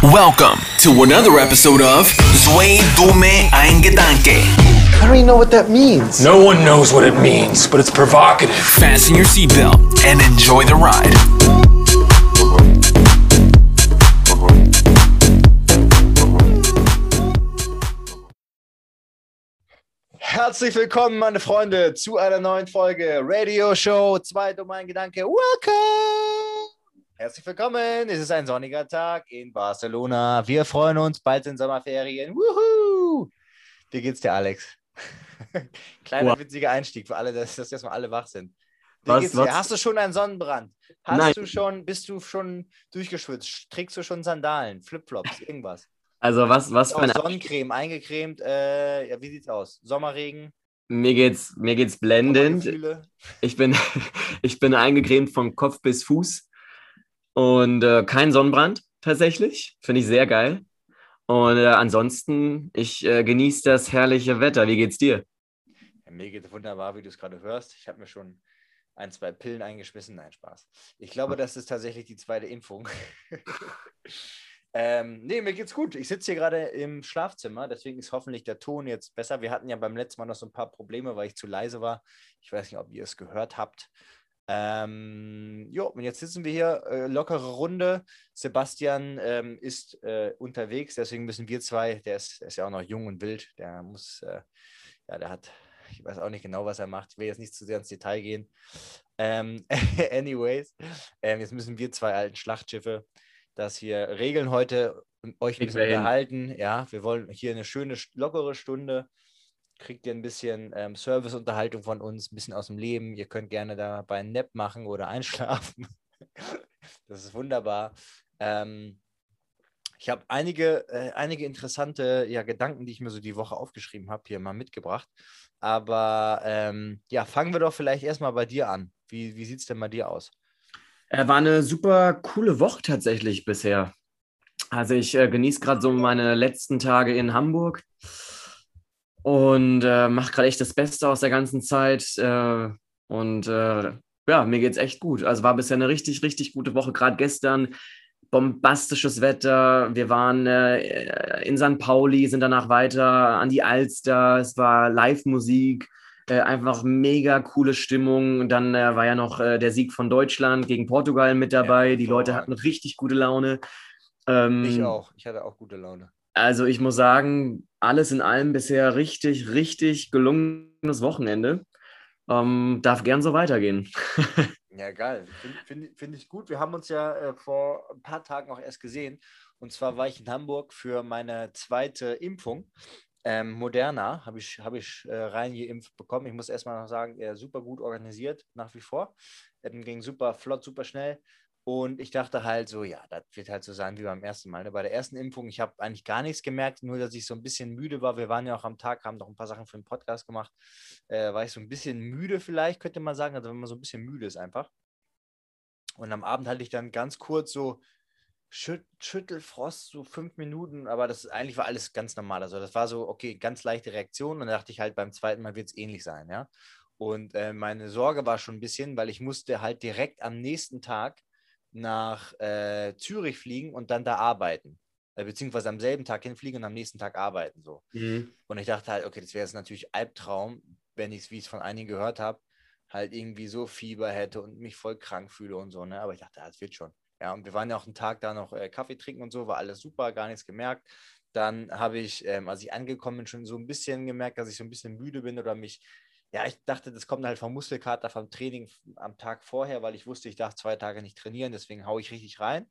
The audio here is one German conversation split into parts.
Welcome to another episode of Zwei Dume Ein Gedanke. I don't even know what that means. No one knows what it means, but it's provocative. Fasten your seatbelt and enjoy the ride. Herzlich willkommen, meine Freunde, zu einer neuen Folge Radio Show. Zwei dumme ein Gedanke. Welcome! Herzlich willkommen. Es ist ein sonniger Tag in Barcelona. Wir freuen uns. Bald sind Sommerferien. Wuhu! Wie geht's dir, Alex? Kleiner Wow. witziger Einstieg für alle, dass, dass erstmal alle wach sind. Wie Was- geht's was- dir? Hast du schon einen Sonnenbrand? Hast Nein. du schon, bist du schon durchgeschwitzt? Trägst du schon Sandalen, Flipflops, irgendwas? Also was, was für Auch ein Sonnencreme, eingecremt. Äh, ja, wie sieht's aus? Sommerregen? mir geht's mir geht's blendend. Ich bin ich bin eingecremt von Kopf bis Fuß und äh, kein Sonnenbrand tatsächlich, finde ich sehr geil. Und äh, ansonsten ich äh, genieße das herrliche Wetter. Wie geht's dir? Ja, mir es wunderbar, wie du es gerade hörst. Ich habe mir schon ein, zwei Pillen eingeschmissen. Nein, Spaß. Ich glaube, das ist tatsächlich die zweite Impfung. ähm, nee, mir geht's gut. Ich sitze hier gerade im Schlafzimmer, deswegen ist hoffentlich der Ton jetzt besser. Wir hatten ja beim letzten Mal noch so ein paar Probleme, weil ich zu leise war. Ich weiß nicht, ob ihr es gehört habt. Ähm, jo, und jetzt sitzen wir hier, äh, lockere Runde. Sebastian ähm, ist äh, unterwegs, deswegen müssen wir zwei, der ist, der ist ja auch noch jung und wild, der muss, äh, ja, der hat, ich weiß auch nicht genau, was er macht. Ich will jetzt nicht zu sehr ins Detail gehen. Ähm, anyways, ähm, jetzt müssen wir zwei alten Schlachtschiffe das hier regeln heute euch ein bisschen unterhalten. Ja, wir wollen hier eine schöne, lockere Stunde. Kriegt ihr ein bisschen ähm, Serviceunterhaltung von uns, ein bisschen aus dem Leben. Ihr könnt gerne dabei einen Nap machen oder einschlafen. das ist wunderbar. Ähm, ich habe einige, äh, einige interessante ja, Gedanken, die ich mir so die Woche aufgeschrieben habe, hier mal mitgebracht. Aber ähm, ja, fangen wir doch vielleicht erstmal bei dir an. Wie, wie sieht es denn bei dir aus? Äh, war eine super coole Woche tatsächlich bisher. Also ich äh, genieße gerade so meine letzten Tage in Hamburg und äh, mache gerade echt das Beste aus der ganzen Zeit. Äh, und äh, ja, mir geht's echt gut. Also war bisher eine richtig, richtig gute Woche. Gerade gestern bombastisches Wetter. Wir waren äh, in St. Pauli, sind danach weiter an die Alster. Es war Live-Musik. Äh, einfach mega coole Stimmung. Und dann äh, war ja noch äh, der Sieg von Deutschland gegen Portugal mit dabei. Ja, Die Leute hatten richtig gute Laune. Ähm, Ich auch. Ich hatte auch gute Laune. Also ich muss sagen, alles in allem bisher richtig, richtig gelungenes Wochenende. Ähm, darf gern so weitergehen. Ja, geil. Finde find, find ich gut. Wir haben uns ja äh, vor ein paar Tagen auch erst gesehen. Und zwar war ich in Hamburg für meine zweite Impfung. Ähm, Moderna habe ich, hab ich äh, reingeimpft bekommen. Ich muss erstmal noch sagen, äh, super gut organisiert nach wie vor. Ähm, ging super flott, super schnell. Und ich dachte halt so, ja, das wird halt so sein wie beim ersten Mal. Ne? Bei der ersten Impfung, ich habe eigentlich gar nichts gemerkt, nur dass ich so ein bisschen müde war. Wir waren ja auch am Tag, haben noch ein paar Sachen für den Podcast gemacht. Äh, war ich so ein bisschen müde vielleicht, könnte man sagen. Also wenn man so ein bisschen müde ist einfach. Und am Abend hatte ich dann ganz kurz so Schüt Schüttelfrost, so fünf Minuten, aber das eigentlich war alles ganz normal. Also das war so, okay, ganz leichte Reaktion. Und dann dachte ich halt, beim zweiten Mal wird es ähnlich sein, ja. Und äh, meine Sorge war schon ein bisschen, weil ich musste halt direkt am nächsten Tag nach äh, Zürich fliegen und dann da arbeiten. Äh, beziehungsweise am selben Tag hinfliegen und am nächsten Tag arbeiten. So. Und ich dachte halt, okay, das wäre jetzt natürlich Albtraum, wenn ich es, wie ich es von einigen gehört habe, halt irgendwie so Fieber hätte und mich voll krank fühle und so, ne? Aber ich dachte, das wird schon. Ja, und wir waren ja auch einen Tag da noch äh, Kaffee trinken und so, war alles super, gar nichts gemerkt. Dann habe ich, ähm, als ich angekommen bin, schon so ein bisschen gemerkt, dass ich so ein bisschen müde bin oder mich, ja, ich dachte, das kommt halt vom Muskelkater, vom Training am Tag vorher, weil ich wusste, ich darf zwei Tage nicht trainieren, deswegen haue ich richtig rein.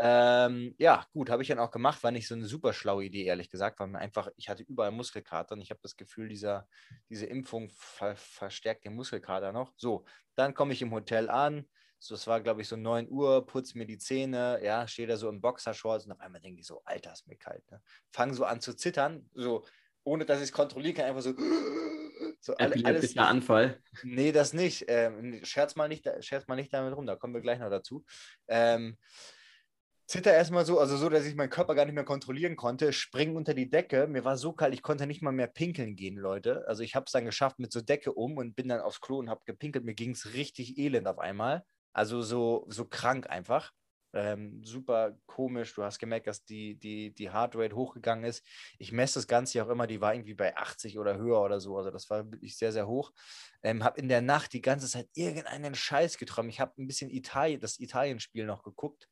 Ähm, ja, gut, habe ich dann auch gemacht, war nicht so eine super schlaue Idee, ehrlich gesagt, weil mir einfach, ich hatte überall Muskelkater und ich habe das Gefühl, dieser, diese Impfung ver verstärkt den Muskelkater noch. So, dann komme ich im Hotel an, so, es war, glaube ich, so 9 Uhr, putze mir die Zähne, ja, stehe da so in Boxershorts und auf einmal denke ich so, Alter, ist mir kalt. Ne? Fange so an zu zittern, so, ohne dass ich es kontrollieren kann, einfach so, so alle, alles, Epileptischer Anfall. Nee, das nicht. Ähm, scherz, mal nicht scherz mal nicht damit rum, da kommen wir gleich noch dazu. Ähm, zitter erstmal so, also so, dass ich meinen Körper gar nicht mehr kontrollieren konnte, springen unter die Decke. Mir war so kalt, ich konnte nicht mal mehr pinkeln gehen, Leute. Also ich habe es dann geschafft mit so Decke um und bin dann aufs Klo und habe gepinkelt. Mir ging es richtig elend auf einmal. Also so, so krank einfach. Ähm, super komisch. Du hast gemerkt, dass die, die, die Heartrate hochgegangen ist. Ich messe das Ganze ja auch immer, die war irgendwie bei 80 oder höher oder so. Also das war wirklich sehr, sehr hoch. Ähm, habe in der Nacht die ganze Zeit irgendeinen Scheiß geträumt. Ich habe ein bisschen Italien, das Italien-Spiel noch geguckt,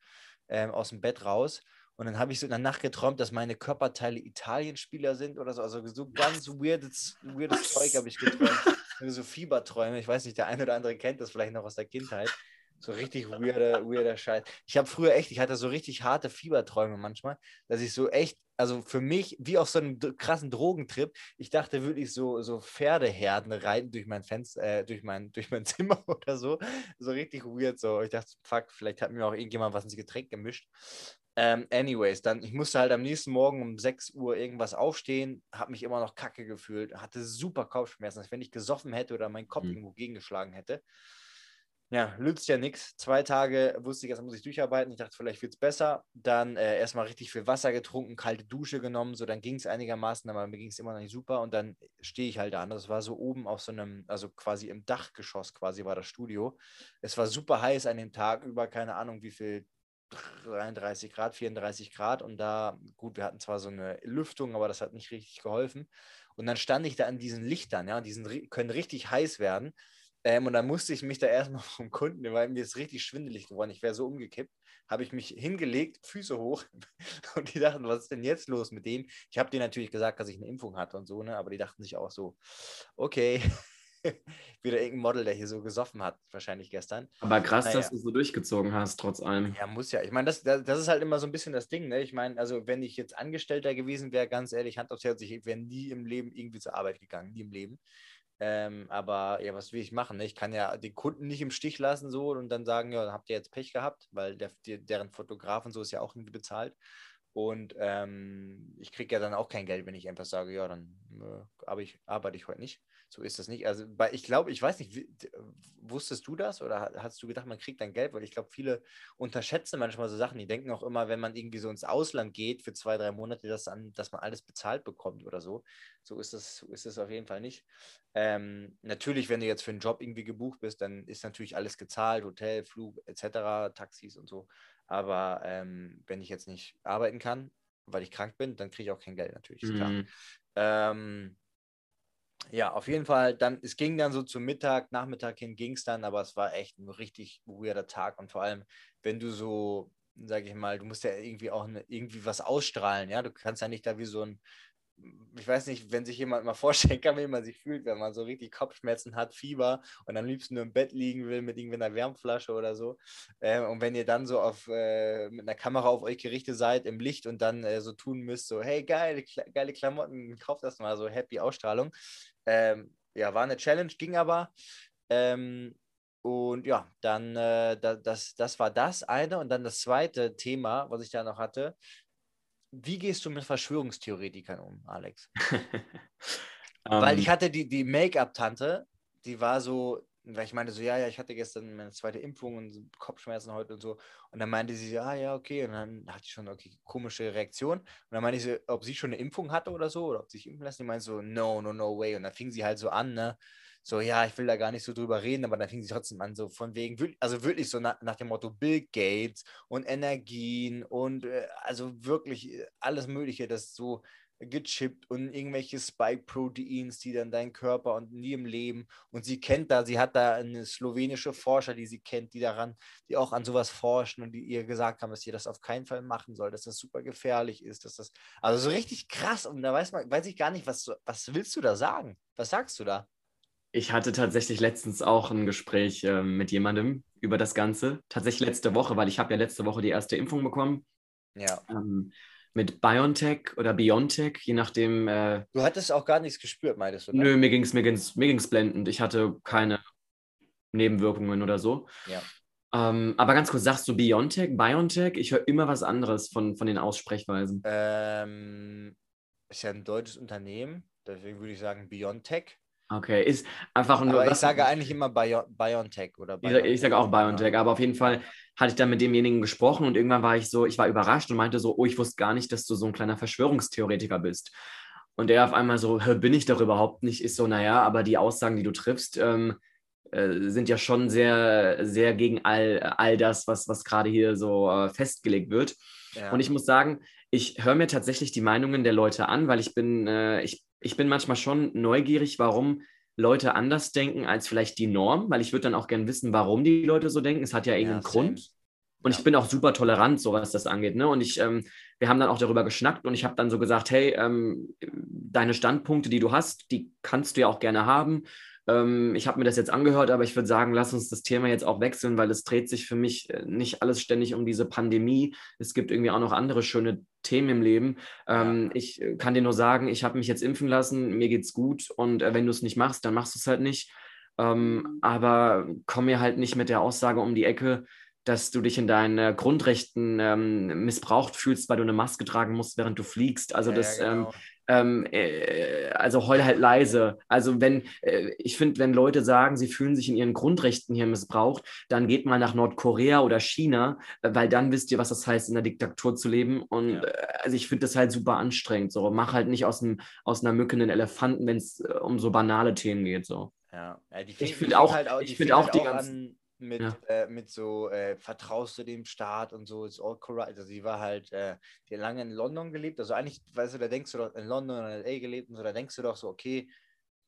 ähm, aus dem Bett raus. Und dann habe ich so in der Nacht geträumt, dass meine Körperteile Italienspieler sind oder so. Also so ganz weirdes, weirdes Zeug habe ich geträumt. So Fieberträume. Ich weiß nicht, der eine oder andere kennt das vielleicht noch aus der Kindheit. So richtig weirder, weirder Scheiß. Ich habe früher echt, ich hatte so richtig harte Fieberträume manchmal, dass ich so echt, also für mich, wie auf so einem krassen Drogentrip, ich dachte wirklich so, so Pferdeherden reiten durch mein Fenster, äh, durch mein, durch mein Zimmer oder so. So richtig weird. So. Ich dachte, fuck, vielleicht hat mir auch irgendjemand was ins Getränk gemischt. Ähm, anyways, dann, ich musste halt am nächsten Morgen um 6 Uhr irgendwas aufstehen, habe mich immer noch kacke gefühlt, hatte super Kopfschmerzen, als wenn ich gesoffen hätte oder meinen Kopf mhm. irgendwo gegengeschlagen hätte. Ja, nützt ja nichts. Zwei Tage wusste ich, jetzt muss ich durcharbeiten. Ich dachte, vielleicht wird es besser. Dann äh, erstmal richtig viel Wasser getrunken, kalte Dusche genommen. So, dann ging es einigermaßen, aber mir ging es immer noch nicht super. Und dann stehe ich halt da. Das war so oben auf so einem, also quasi im Dachgeschoss quasi war das Studio. Es war super heiß an dem Tag, über keine Ahnung wie viel 33 Grad, 34 Grad und da, gut, wir hatten zwar so eine Lüftung, aber das hat nicht richtig geholfen. Und dann stand ich da an diesen Lichtern, ja, die können richtig heiß werden. Ähm, und dann musste ich mich da erstmal vom Kunden, weil mir ist richtig schwindelig geworden, ich wäre so umgekippt, habe ich mich hingelegt, Füße hoch und die dachten, was ist denn jetzt los mit dem? Ich habe denen natürlich gesagt, dass ich eine Impfung hatte und so, ne, aber die dachten sich auch so, okay, wieder irgendein Model, der hier so gesoffen hat, wahrscheinlich gestern. Aber krass, naja. dass du so durchgezogen hast, trotz allem. Ja, muss ja. Ich meine, das, das, das, ist halt immer so ein bisschen das Ding. Ne? Ich meine, also wenn ich jetzt Angestellter gewesen wäre, ganz ehrlich, Hand aufs Herz, ich wäre nie im Leben irgendwie zur Arbeit gegangen, nie im Leben. Ähm, aber ja, was will ich machen? Ne? Ich kann ja den Kunden nicht im Stich lassen so und dann sagen, ja, habt ihr jetzt Pech gehabt, weil der, der, deren Fotograf und so ist ja auch irgendwie bezahlt. Und ähm, ich kriege ja dann auch kein Geld, wenn ich einfach sage, ja, dann äh, arbeite ich heute nicht. So ist das nicht. Also bei, ich glaube, ich weiß nicht, wusstest du das oder hast du gedacht, man kriegt dann Geld? Weil ich glaube, viele unterschätzen manchmal so Sachen. Die denken auch immer, wenn man irgendwie so ins Ausland geht für zwei, drei Monate, dass, dann, dass man alles bezahlt bekommt oder so. So ist es so ist auf jeden Fall nicht. Ähm, natürlich, wenn du jetzt für einen Job irgendwie gebucht bist, dann ist natürlich alles gezahlt, Hotel, Flug etc., Taxis und so. Aber ähm, wenn ich jetzt nicht arbeiten kann, weil ich krank bin, dann kriege ich auch kein Geld natürlich, ist klar. Mhm. Ähm, ja, auf jeden Fall, dann, es ging dann so zum Mittag, Nachmittag hin ging es dann, aber es war echt ein richtig weirder Tag. Und vor allem, wenn du so, sag ich mal, du musst ja irgendwie auch eine, irgendwie was ausstrahlen, ja, du kannst ja nicht da wie so ein ich weiß nicht, wenn sich jemand mal vorstellen kann, wie man sich fühlt, wenn man so richtig Kopfschmerzen hat, Fieber und am liebsten nur im Bett liegen will mit irgendwie einer Wärmflasche oder so. Äh, und wenn ihr dann so auf, äh, mit einer Kamera auf euch gerichtet seid im Licht und dann äh, so tun müsst, so, hey, geile, geile Klamotten, kauft das mal, so happy Ausstrahlung. Ähm, ja, war eine Challenge, ging aber. Ähm, und ja, dann, äh, das, das war das eine. Und dann das zweite Thema, was ich da noch hatte, wie gehst du mit Verschwörungstheoretikern um, Alex? Weil ich ähm. hatte die, die Make-up-Tante, die war so, weil ich meinte so, ja, ja, ich hatte gestern meine zweite Impfung und Kopfschmerzen heute und so. Und dann meinte sie, ja, ja, okay. Und dann hatte ich schon, okay, komische Reaktion. Und dann meinte ich so, ob sie schon eine Impfung hatte oder so, oder ob sie sich impfen lassen. Die meinte so, no, no, no way. Und dann fing sie halt so an, ne, so, ja, ich will da gar nicht so drüber reden, aber dann fing sie trotzdem an, so von wegen, also wirklich so nach, nach dem Motto Bill Gates und Energien und äh, also wirklich äh, alles Mögliche, das so gechippt und irgendwelche Spike-Proteins, die dann dein Körper und nie im Leben und sie kennt da, sie hat da eine slowenische Forscher, die sie kennt, die daran, die auch an sowas forschen und die ihr gesagt haben, dass sie das auf keinen Fall machen soll, dass das super gefährlich ist, dass das, also so richtig krass und da weiß man, weiß ich gar nicht, was, was willst du da sagen? Was sagst du da? Ich hatte tatsächlich letztens auch ein Gespräch äh, mit jemandem über das Ganze. Tatsächlich letzte Woche, weil ich habe ja letzte Woche die erste Impfung bekommen. Ja. Ähm, mit BioNTech oder BioNTech, je nachdem. Äh, du hattest auch gar nichts gespürt, meintest du? Ne? Nö, mir ging es mir ging's, mir ging's blendend. Ich hatte keine Nebenwirkungen oder so. Ja. Ähm, aber ganz kurz, sagst du BioNTech, BioNTech? Ich höre immer was anderes von, von den Aussprechweisen. Ähm, ist ja ein deutsches Unternehmen, deswegen würde ich sagen BioNTech. Okay, ist einfach nur. Aber ich sage eigentlich immer Bio BioNTech oder BioNTech. Ich, sage auch BioNTech, aber auf jeden Fall hatte ich dann mit demjenigen gesprochen und irgendwann war ich so, ich war überrascht und meinte so, oh, ich wusste gar nicht, dass du so ein kleiner Verschwörungstheoretiker bist. Und er auf einmal so, bin ich doch überhaupt nicht, ist so, naja, aber die Aussagen, die du triffst, ähm, äh, sind ja schon sehr, sehr gegen all, all das, was, was gerade hier so äh, festgelegt wird. Ja. Und ich muss sagen, ich höre mir tatsächlich die Meinungen der Leute an, weil ich bin, äh, ich, ich bin manchmal schon neugierig, warum Leute anders denken als vielleicht die Norm, weil ich würde dann auch gerne wissen, warum die Leute so denken. Es hat ja irgendeinen Ja, Grund. Und Ja. ich bin auch super tolerant, so was das angeht. Ne? Und ich, ähm, wir haben dann auch darüber geschnackt und ich habe dann so gesagt, hey, ähm, deine Standpunkte, die du hast, die kannst du ja auch gerne haben. Ähm, ich habe mir das jetzt angehört, aber ich würde sagen, lass uns das Thema jetzt auch wechseln, weil es dreht sich für mich äh, nicht alles ständig um diese Pandemie. Es gibt irgendwie auch noch andere schöne Themen im Leben. Ähm, Ich äh, kann dir nur sagen, ich habe mich jetzt impfen lassen, mir geht's gut und äh, wenn du es nicht machst, dann machst du es halt nicht. Ähm, aber komm mir halt nicht mit der Aussage um die Ecke, dass du dich in deinen Grundrechten ähm, missbraucht fühlst, weil du eine Maske tragen musst, während du fliegst. Also Ja, das, ja, ähm, genau. ähm, äh, also heul halt leise. Also wenn, äh, ich finde, wenn Leute sagen, sie fühlen sich in ihren Grundrechten hier missbraucht, dann geht mal nach Nordkorea oder China, äh, weil dann wisst ihr, was das heißt, in der Diktatur zu leben. Und Ja. äh, also ich finde das halt super anstrengend. So, mach halt nicht aus, einem, aus einer Mücke einen Elefanten, wenn es äh, um so banale Themen geht. So. Ja, ja Ich fing- die find fing auch- halt ich die find auch halt die ganzen- an mit, Ja. äh, mit so, äh, vertraust du dem Staat und so, ist all corrupt. Also sie war halt, äh, die hat lange in London gelebt. Also eigentlich, weißt du, da denkst du doch, in London oder LA gelebt und so, da denkst du doch so, okay,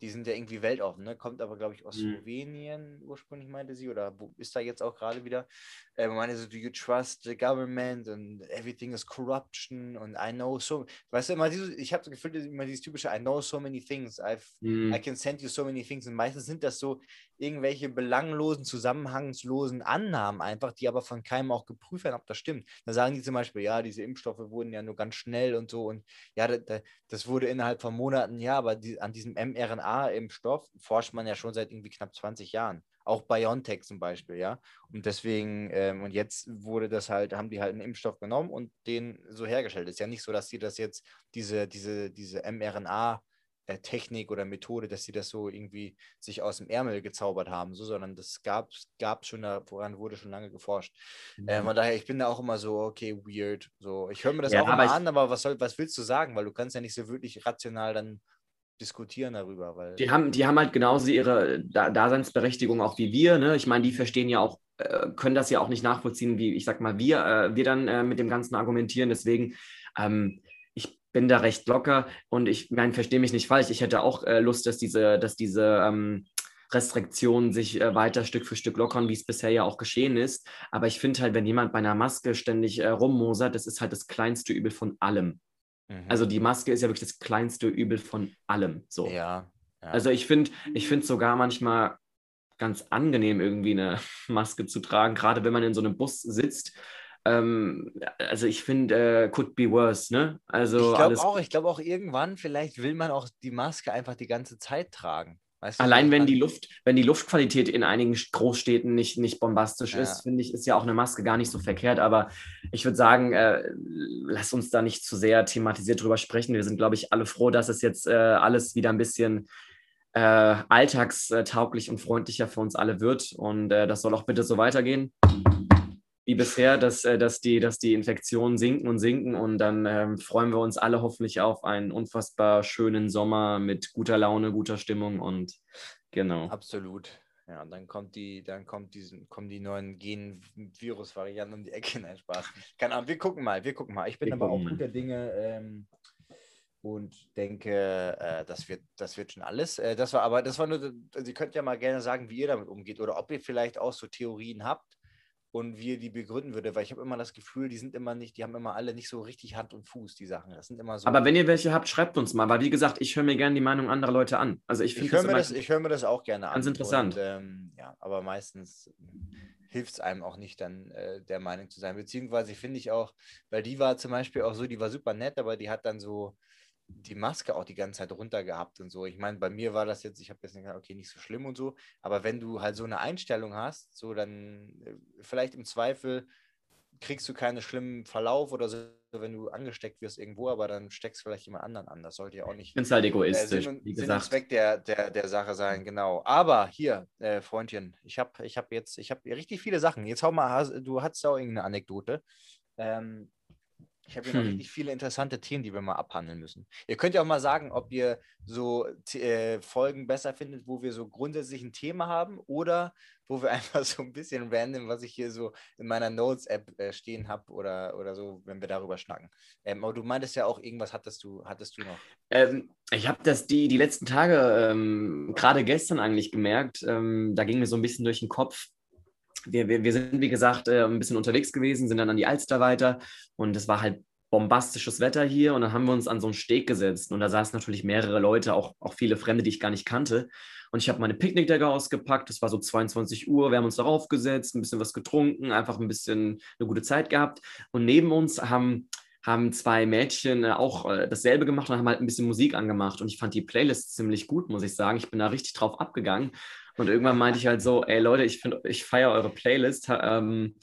die sind ja irgendwie weltoffen, ne? Kommt aber, glaube ich, aus Mhm. Slowenien ursprünglich, meinte sie, oder wo ist da jetzt auch gerade wieder. Äh, meinte so, do you trust the government and everything is corruption und I know so, weißt du, immer dieses, ich habe das Gefühl, das ist immer dieses typische, I know so many things, I've Hm. I can send you so many things. Und meistens sind das so irgendwelche belanglosen, zusammenhangslosen Annahmen einfach, die aber von keinem auch geprüft werden, ob das stimmt. Da sagen die zum Beispiel, ja, diese Impfstoffe wurden ja nur ganz schnell und so und ja, da, da, das wurde innerhalb von Monaten, ja, aber die, an diesem mRNA-Impfstoff forscht man ja schon seit irgendwie knapp 20 Jahren. Auch BioNTech zum Beispiel, ja. Und deswegen, ähm, und jetzt wurde das halt, haben die halt einen Impfstoff genommen und den so hergestellt. Ist ja nicht so, dass die das jetzt, diese, diese, diese mRNA- Technik oder Methode, dass sie das so irgendwie sich aus dem Ärmel gezaubert haben, so, sondern das gab es schon, da, woran wurde schon lange geforscht. Äh, von daher, ich bin da auch immer so, okay, weird. So, ich höre mir das Ja, auch immer ich- an, aber was, soll, was willst du sagen? Weil du kannst ja nicht so wirklich rational dann diskutieren darüber. Weil, Die haben, die haben halt genauso ihre Da- Daseinsberechtigung auch wie wir. Ne? Ich meine, die verstehen ja auch, äh, können das ja auch nicht nachvollziehen, wie ich sag mal, wir, äh, wir dann äh, mit dem Ganzen argumentieren. Deswegen, ähm, bin da recht locker und ich meine, verstehe mich nicht falsch. Ich hätte auch äh, Lust, dass diese, dass diese ähm, Restriktionen sich äh, weiter Stück für Stück lockern, wie es bisher ja auch geschehen ist. Aber ich finde halt, wenn jemand bei einer Maske ständig äh, rummosert, das ist halt das kleinste Übel von allem. Mhm. Also die Maske ist ja wirklich das kleinste Übel von allem. So. ja, ja. Also ich finde ich finde sogar manchmal ganz angenehm, irgendwie eine Maske zu tragen, gerade wenn man in so einem Bus sitzt. Ähm, also ich finde, äh, could be worse, ne? Also ich glaube auch, ich glaube auch irgendwann, vielleicht will man auch die Maske einfach die ganze Zeit tragen. Weißt du, Allein wenn die Luft, wenn die Luftqualität in einigen Großstädten nicht, nicht bombastisch Ja. ist, finde ich, ist ja auch eine Maske gar nicht so verkehrt. Aber ich würde sagen, äh, lass uns da nicht zu sehr thematisiert drüber sprechen. Wir sind, glaube ich, alle froh, dass es jetzt äh, alles wieder ein bisschen äh, alltagstauglich und freundlicher für uns alle wird. Und äh, das soll auch bitte so weitergehen wie bisher, dass, äh, dass, die, dass die Infektionen sinken und sinken und dann ähm, freuen wir uns alle hoffentlich auf einen unfassbar schönen Sommer mit guter Laune, guter Stimmung und genau. Absolut. Ja, und dann kommt die, dann kommt diesen, kommen die neuen Gen-Virus-Varianten um die Ecke. Nein, Spaß. Keine Ahnung, wir gucken mal, wir gucken mal. Ich bin Wir aber auch guter Dinge ähm, und denke, äh, das, wird, das wird schon alles. Äh, das war aber, das war nur, Sie könnt ja mal gerne sagen, wie ihr damit umgeht oder ob ihr vielleicht auch so Theorien habt und wie ihr die begründen würde, weil ich habe immer das Gefühl, die sind immer nicht, die haben immer alle nicht so richtig Hand und Fuß, die Sachen. Das sind immer so. Aber wenn ihr welche habt, schreibt uns mal, weil wie gesagt, ich höre mir gerne die Meinung anderer Leute an. Also ich finde höre das, mir, das, ich hör mir das auch gerne an. Ganz interessant. Und, ähm, ja, aber meistens hilft es einem auch nicht, dann äh, der Meinung zu sein. Beziehungsweise finde ich auch, weil die war zum Beispiel auch so, die war super nett, aber die hat dann so die Maske auch die ganze Zeit runter gehabt und so. Ich meine, bei mir war das jetzt, ich habe jetzt gesagt, okay, nicht so schlimm und so, aber wenn du halt so eine Einstellung hast, so dann äh, vielleicht im Zweifel kriegst du keinen schlimmen Verlauf oder so, wenn du angesteckt wirst irgendwo, aber dann steckst du vielleicht jemand anderen an. Das sollte ja auch nicht ich finde halt äh, egoistisch, Sinn wie Sinn und gesagt. Zweck der, der, der Sache sein, genau. Aber hier, äh, Freundchen, ich habe ich hab jetzt, ich habe richtig viele Sachen. Jetzt hau mal, du hattest auch irgendeine Anekdote. Ähm, Ich habe hier noch Hm. richtig viele interessante Themen, die wir mal abhandeln müssen. Ihr könnt ja auch mal sagen, ob ihr so äh, Folgen besser findet, wo wir so grundsätzlich ein Thema haben oder wo wir einfach so ein bisschen random, was ich hier so in meiner Notes-App äh, stehen habe oder, oder so, wenn wir darüber schnacken. Ähm, aber du meintest ja auch, irgendwas hattest du, hattest du noch. Ähm, ich habe das die, die letzten Tage, ähm, gerade gestern eigentlich gemerkt, ähm, da ging mir so ein bisschen durch den Kopf. Wir, wir, wir sind, wie gesagt, äh, ein bisschen unterwegs gewesen, sind dann an die Alster weiter und es war halt bombastisches Wetter hier und dann haben wir uns an so einen Steg gesetzt und da saßen natürlich mehrere Leute, auch, auch viele Fremde, die ich gar nicht kannte. Und ich habe meine Picknickdecke ausgepackt, es war so 22 Uhr, wir haben uns darauf gesetzt, ein bisschen was getrunken, einfach ein bisschen eine gute Zeit gehabt. Und neben uns haben haben zwei Mädchen äh, auch äh, dasselbe gemacht und haben halt ein bisschen Musik angemacht. Und ich fand die Playlist ziemlich gut, muss ich sagen. Ich bin da richtig drauf abgegangen. Und irgendwann meinte ich halt so, ey Leute, ich finde, ich feiere eure Playlist. Ähm,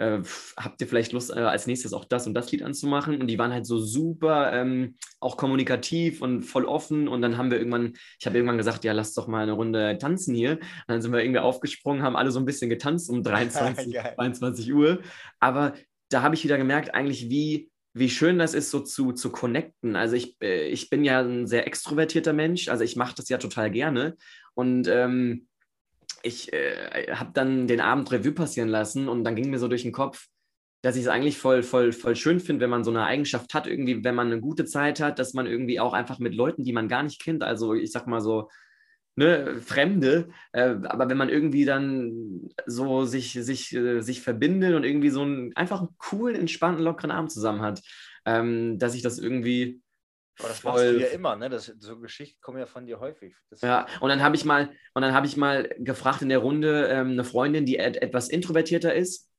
äh, habt ihr vielleicht Lust, äh, als nächstes auch das und das Lied anzumachen? Und die waren halt so super, ähm, auch kommunikativ und voll offen. Und dann haben wir irgendwann, ich habe irgendwann gesagt, ja, lasst doch mal eine Runde tanzen hier. Und dann sind wir irgendwie aufgesprungen, haben alle so ein bisschen getanzt um 23, Geil. 22 Uhr. Aber da habe ich wieder gemerkt, eigentlich, wie, wie schön das ist, so zu, zu connecten. Also ich, äh, ich bin ja ein sehr extrovertierter Mensch, also ich mache das ja total gerne. Und ähm, ich äh, habe dann den Abend Revue passieren lassen und dann ging mir so durch den Kopf, dass ich es eigentlich voll, voll, voll schön finde, wenn man so eine Eigenschaft hat, irgendwie, wenn man eine gute Zeit hat, dass man irgendwie auch einfach mit Leuten, die man gar nicht kennt, also ich sag mal so, ne, Fremde, äh, aber wenn man irgendwie dann so sich, sich, äh, sich verbindet und irgendwie so einen einfach einen coolen, entspannten, lockeren Abend zusammen hat, ähm, dass ich das irgendwie Aber das machst du ja immer, ne? Das, so Geschichten kommen ja von dir häufig. Das Ja, und dann habe ich mal, und dann habe ich mal gefragt in der Runde ähm, eine Freundin, die et etwas introvertierter ist,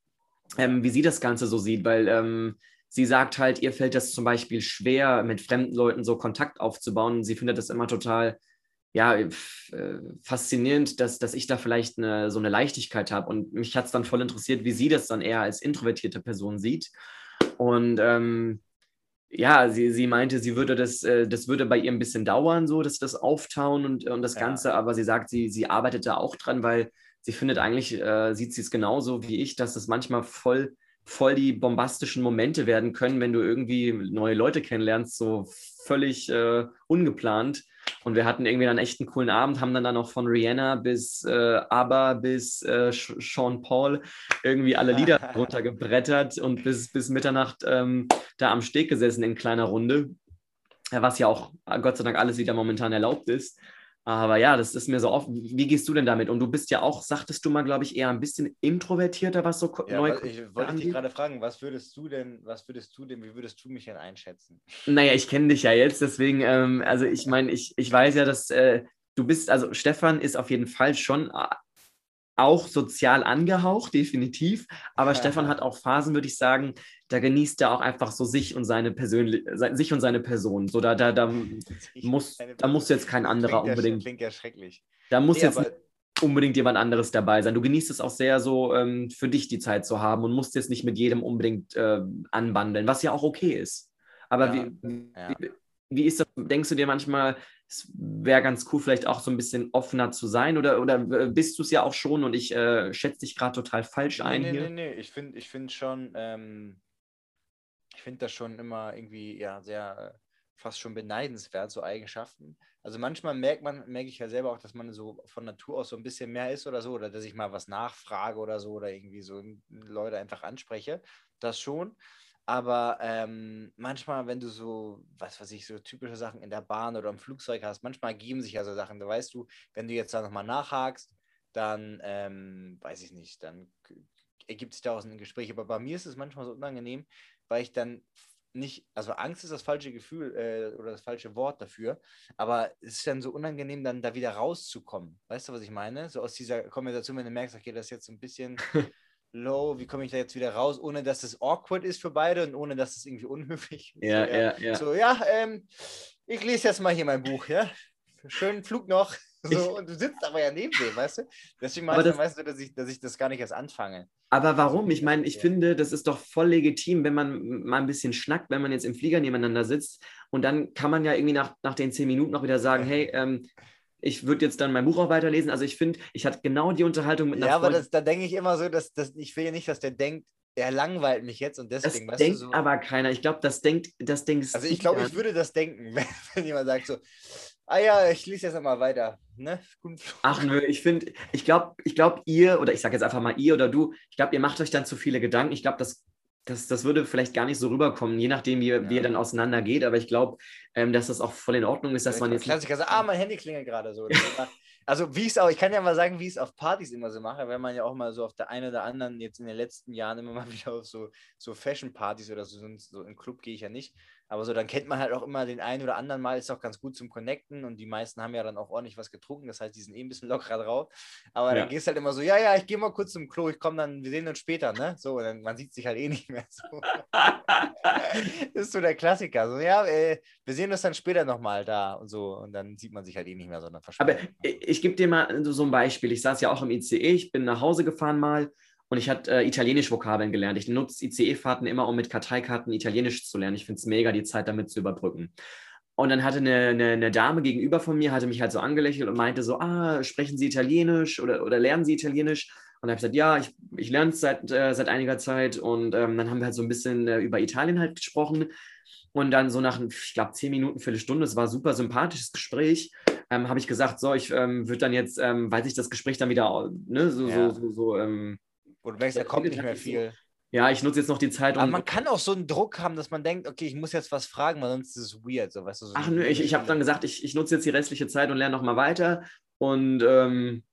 ähm, wie sie das Ganze so sieht, weil ähm, sie sagt halt, ihr fällt das zum Beispiel schwer, mit fremden Leuten so Kontakt aufzubauen. Und sie findet das immer total, ja, äh, faszinierend, dass, dass ich da vielleicht eine, so eine Leichtigkeit habe. Und mich hat es dann voll interessiert, wie sie das dann eher als introvertierte Person sieht. Und ähm, ja, sie, sie meinte, sie würde das, äh, das würde bei ihr ein bisschen dauern, so, dass das Auftauen und, und das Ja. Ganze, aber sie sagt, sie, sie arbeitet da auch dran, weil sie findet eigentlich, äh, sieht sie es genauso wie ich, dass es manchmal voll, voll die bombastischen Momente werden können, wenn du irgendwie neue Leute kennenlernst, so völlig äh, ungeplant. Und wir hatten irgendwie dann echt einen coolen Abend, haben dann, dann auch von Rihanna bis äh, ABBA bis äh, Sean Paul irgendwie alle Lieder runtergebrettert und bis, bis Mitternacht ähm, da am Steg gesessen in kleiner Runde, was ja auch äh, Gott sei Dank alles wieder momentan erlaubt ist. Aber ja, das ist mir so oft. Wie gehst du denn damit? Und du bist ja auch, sagtest du mal, glaube ich, eher ein bisschen introvertierter, was so Ja, was, ich wollte dich gerade fragen, was würdest du denn, was würdest du denn, wie würdest du mich denn einschätzen? Naja, ich kenne dich ja jetzt, deswegen, ähm, also ich meine, ich, ich weiß ja, dass äh, du bist, also Stefan ist auf jeden Fall schon äh, auch sozial angehaucht, definitiv. Aber Stefan hat auch Phasen, würde ich sagen, da genießt er auch einfach so sich und seine persönlich, sich und seine Person. So, da, da, da, muss, da muss jetzt kein anderer klingt ja, unbedingt, Klingt ja schrecklich. da muss Nee, jetzt unbedingt jemand anderes dabei sein. Du genießt es auch sehr so ähm, für dich die Zeit zu haben und musst jetzt nicht mit jedem unbedingt äh, anbandeln, was ja auch okay ist. Aber Ja, wie, ja. wie, wie ist das? Denkst du dir manchmal, es wäre ganz cool, vielleicht auch so ein bisschen offener zu sein? Oder, oder bist du es ja auch schon und ich äh, schätze dich gerade total falsch nee, ein nee, hier? nee, nee, ich finde ich find schon, ähm, ich finde das schon immer irgendwie, ja, sehr, äh, fast schon beneidenswert, so Eigenschaften. Also manchmal merkt man, merke ich ja selber auch, dass man so von Natur aus so ein bisschen mehr ist oder so, oder dass ich mal was nachfrage oder so, oder irgendwie so Leute einfach anspreche. Das schon. Aber ähm, manchmal, wenn du so, was weiß ich, so typische Sachen in der Bahn oder im Flugzeug hast, manchmal ergeben sich ja so Sachen. Da weißt du, wenn du jetzt da nochmal nachhakst, dann, ähm, weiß ich nicht, dann ergibt sich daraus ein Gespräch. Aber bei mir ist es manchmal so unangenehm, weil ich dann nicht, also Angst ist das falsche Gefühl äh, oder das falsche Wort dafür, aber es ist dann so unangenehm, dann da wieder rauszukommen. Weißt du, was ich meine? So aus dieser Konversation, wenn du merkst, okay, das ist jetzt so ein bisschen low, wie komme ich da jetzt wieder raus, ohne dass es awkward ist für beide und ohne dass es irgendwie unhöflich ist. Ja, so, ja, ja. So, ja, ähm, ich lese jetzt mal hier mein Buch, ja. Schönen Flug noch. So, und du sitzt aber ja neben dem, weißt du? Deswegen meinst du, das- weißt du, dass ich, dass ich das gar nicht erst anfange. Aber warum? Ich meine, ich Ja. finde, das ist doch voll legitim, wenn man mal ein bisschen schnackt, wenn man jetzt im Flieger nebeneinander sitzt. Und dann kann man ja irgendwie nach, nach den zehn Minuten noch wieder sagen, hey, ähm, ich würde jetzt dann mein Buch auch weiterlesen. Also ich finde, ich hatte genau die Unterhaltung mit einer Ja, aber Freundin. das, da denke ich immer so, dass, dass ich will ja nicht, dass der denkt, er langweilt mich jetzt und Das deswegen, weißt denkt du so. aber keiner. Ich glaube, das denkt, das denkst Also ich glaube, ich würde das denken, wenn, wenn jemand sagt so, ah ja, ich lese jetzt nochmal weiter. Ne? Ach nö, ich finde, ich glaube, ich glaube, ihr, oder ich sage jetzt einfach mal ihr oder du, ich glaube, ihr macht euch dann zu viele Gedanken. Ich glaube, das, das, das würde vielleicht gar nicht so rüberkommen, je nachdem, wie, ihr- wie Ja. dann auseinander geht. Aber ich glaube, ähm, dass das auch voll in Ordnung ist, dass man jetzt. Klassiker so, ah, mein Handy klingelt gerade so. Also wie ich es auch, ich kann ja mal sagen, wie ich es auf Partys immer so mache, wenn man ja auch mal so auf der einen oder anderen jetzt in den letzten Jahren immer mal wieder auf so, so Fashion-Partys oder so, so im Club gehe ich ja nicht, aber so dann kennt man halt auch immer den einen oder anderen Mal, ist auch ganz gut zum Connecten und die meisten haben ja dann auch ordentlich was getrunken, das heißt, die sind eh ein bisschen lockerer drauf, aber Ja. dann gehst halt immer so, ja, ja, ich gehe mal kurz zum Klo, ich komme dann, wir sehen uns später, ne? So, und dann, man sieht sich halt eh nicht mehr so. das ist so der Klassiker. So, ja, äh, wir sehen uns dann später nochmal da und so. Und dann sieht man sich halt eh nicht mehr, sondern Aber verschwindet. ich, ich gebe dir mal so ein Beispiel. Ich saß ja auch im ICE, ich bin nach Hause gefahren mal und ich hatte äh, Italienisch Vokabeln gelernt. Ich nutze ICE-Fahrten immer, um mit Karteikarten Italienisch zu lernen. Ich finde es mega, die Zeit damit zu überbrücken. Und dann hatte eine, eine, eine Dame gegenüber von mir, hatte mich halt so angelächelt und meinte so, ah, sprechen Sie Italienisch oder, oder lernen Sie Italienisch? Und dann habe ich gesagt, ja, ich, ich lerne es seit, äh, seit einiger Zeit. Und ähm, dann haben wir halt so ein bisschen äh, über Italien halt gesprochen. Und dann so nach, ich glaube, zehn Minuten, Viertelstunde, es war ein super sympathisches Gespräch, ähm, habe ich gesagt, so, ich ähm, würde dann jetzt, ähm, weil sich das Gespräch dann wieder, ne, so, Ja. so, so, so ähm, Wo du merkst, da kommt nicht mehr viel. ja, ich nutze jetzt noch die Zeit, Aber um, man kann auch so einen Druck haben, dass man denkt, okay, ich muss jetzt was fragen, weil sonst ist es weird. So, weißt du, so ach nö, ich, ich habe dann gesagt, ich, ich nutze jetzt die restliche Zeit und lerne nochmal weiter. Und, ähm,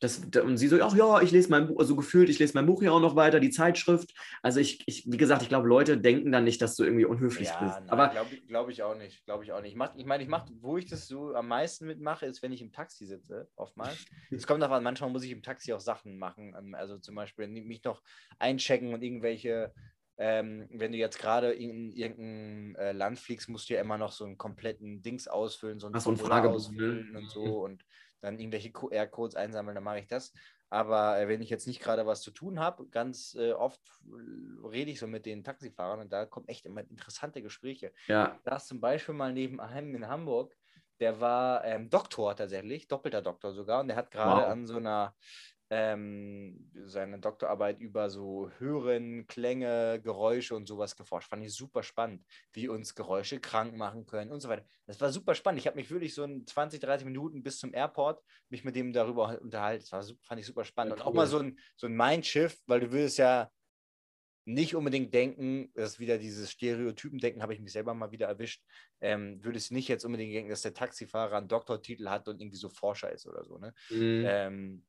das, und sie so, ach ja, ich lese mein Buch, also gefühlt, ich lese mein Buch ja auch noch weiter, die Zeitschrift. Also ich, ich wie gesagt, ich glaube, Leute denken dann nicht, dass du irgendwie unhöflich Ja, bist. nein, Aber glaube ich, glaub ich auch nicht. Glaube ich auch nicht. Ich, mach, ich meine, ich mache, wo ich das so am meisten mitmache, ist, wenn ich im Taxi sitze, oftmals. Es kommt darauf an, manchmal muss ich im Taxi auch Sachen machen. ähm, Also zum Beispiel mich noch einchecken und irgendwelche, ähm, wenn du jetzt gerade in irgendein äh, Land fliegst, musst du ja immer noch so einen kompletten Dings ausfüllen, so ein Ach, so Formular Fragebogen, ausfüllen ne? und so und dann irgendwelche QR-Codes einsammeln, dann mache ich das. Aber äh, wenn ich jetzt nicht gerade was zu tun habe, ganz äh, oft äh, rede ich so mit den Taxifahrern und da kommen echt immer interessante Gespräche. ja, Da ist zum Beispiel mal neben einem in Hamburg, der war ähm, Doktor tatsächlich, doppelter Doktor sogar, und der hat gerade Wow. an so einer ähm, seine Doktorarbeit über so Hören, Klänge, Geräusche und sowas geforscht. Fand ich super spannend, wie uns Geräusche krank machen können und so weiter. Das war super spannend. Ich habe mich wirklich so in 20, 30 Minuten bis zum Airport mich mit dem darüber unterhalten. Das war, fand ich super spannend. Ja, Und auch mal so ein, so ein Mindshift, weil du würdest ja nicht unbedingt denken, das ist wieder dieses Stereotypen-Denken, habe ich mich selber mal wieder erwischt, ähm, würdest nicht jetzt unbedingt denken, dass der Taxifahrer einen Doktortitel hat und irgendwie so Forscher ist oder so. Ne? mhm. Ähm,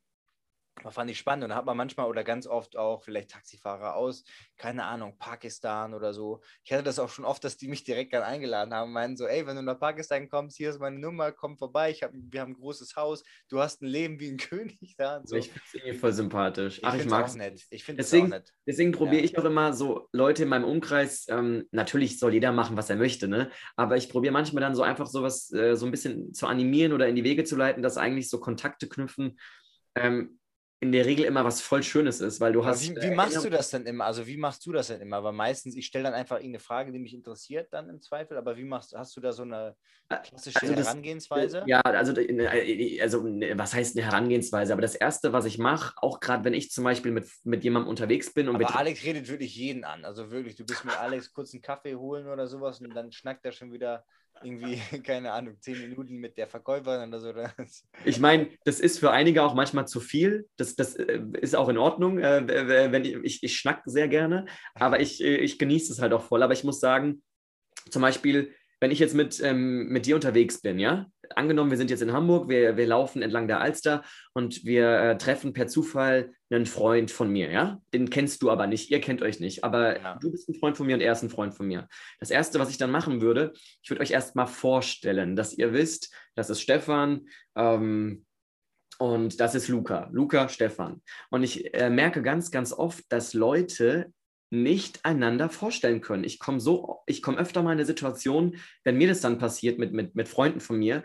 das fand ich spannend und da hat man manchmal oder ganz oft auch vielleicht Taxifahrer aus, keine Ahnung, Pakistan oder so. Ich hatte das auch schon oft, dass die mich direkt dann eingeladen haben, meinen so, ey, wenn du nach Pakistan kommst, hier ist meine Nummer, komm vorbei, ich hab, wir haben ein großes Haus, du hast ein Leben wie ein König da und so. ich finde es irgendwie voll sympathisch. Ach, ich mag es nett. Ich finde es auch Deswegen- nett. Deswegen probiere Ja. ich auch immer so Leute in meinem Umkreis, ähm, natürlich soll jeder machen, was er möchte, ne? aber ich probiere manchmal dann so einfach sowas äh, so ein bisschen zu animieren oder in die Wege zu leiten, dass eigentlich so Kontakte knüpfen ähm, in der Regel immer was voll Schönes ist, weil du Aber hast. wie, äh, wie machst du das denn immer? Also wie machst du das denn immer? Weil meistens, ich stelle dann einfach irgendeine Frage, die mich interessiert, dann im Zweifel, aber wie machst hast du da so eine klassische also das- Herangehensweise? Ja, also, äh, also ne, was heißt eine Herangehensweise? Aber das Erste, was ich mache, auch gerade wenn ich zum Beispiel mit, mit jemandem unterwegs bin und Aber mit, Alex redet wirklich jeden an. Also wirklich, du bist mit Alex kurz einen Kaffee holen oder sowas und dann schnackt er schon wieder irgendwie, keine Ahnung, zehn Minuten mit der Verkäuferin oder so. Ich meine, das ist für einige auch manchmal zu viel. Das, das äh, ist auch in Ordnung. Äh, wenn ich, ich, ich schnack sehr gerne, aber ich, äh, ich genieße es halt auch voll. Aber ich muss sagen, zum Beispiel, wenn ich jetzt mit, ähm, mit dir unterwegs bin, ja, angenommen, wir sind jetzt in Hamburg, wir, wir laufen entlang der Alster und wir äh, treffen per Zufall einen Freund von mir, ja, den kennst du aber nicht, ihr kennt euch nicht, aber Ja. du bist ein Freund von mir und er ist ein Freund von mir. Das Erste, was ich dann machen würde, ich würde euch erstmal vorstellen, dass ihr wisst, das ist Stefan, ähm, und das ist Luca. Luca, Stefan. Und ich äh, merke ganz, ganz oft, dass Leute nicht einander vorstellen können. Ich komme so, ich komme öfter mal in eine Situation, wenn mir das dann passiert mit, mit, mit Freunden von mir,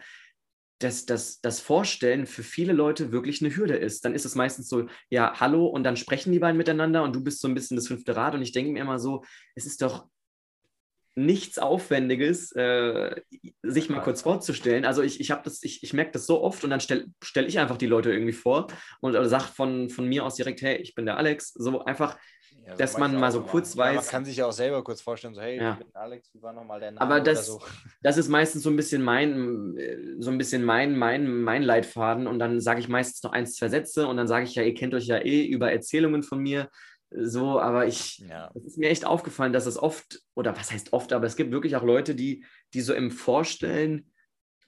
dass, das Vorstellen für viele Leute wirklich eine Hürde ist. Dann ist es meistens so, ja, hallo, und dann sprechen die beiden miteinander und du bist so ein bisschen das fünfte Rad. Und ich denke mir immer so, es ist doch nichts Aufwendiges, äh, sich mal kurz vorzustellen. Also ich, ich habe das, ich, ich merke das so oft und dann stelle stell ich einfach die Leute irgendwie vor und sage von, von mir aus direkt, hey, ich bin der Alex. So einfach, Ja, dass man mal so kurz Ja, Man weiß- kann sich ja auch selber kurz vorstellen, so, hey, Ja. ich bin Alex, wie war nochmal der Name? Aber das, so. das ist meistens so ein bisschen mein, so ein bisschen mein, mein, mein Leitfaden. Und dann sage ich meistens noch eins, zwei Sätze und dann sage ich ja, ihr kennt euch ja eh über Erzählungen von mir. So, aber ich, Ja. es ist mir echt aufgefallen, dass es oft, oder was heißt oft, aber es gibt wirklich auch Leute, die, die so im Vorstellen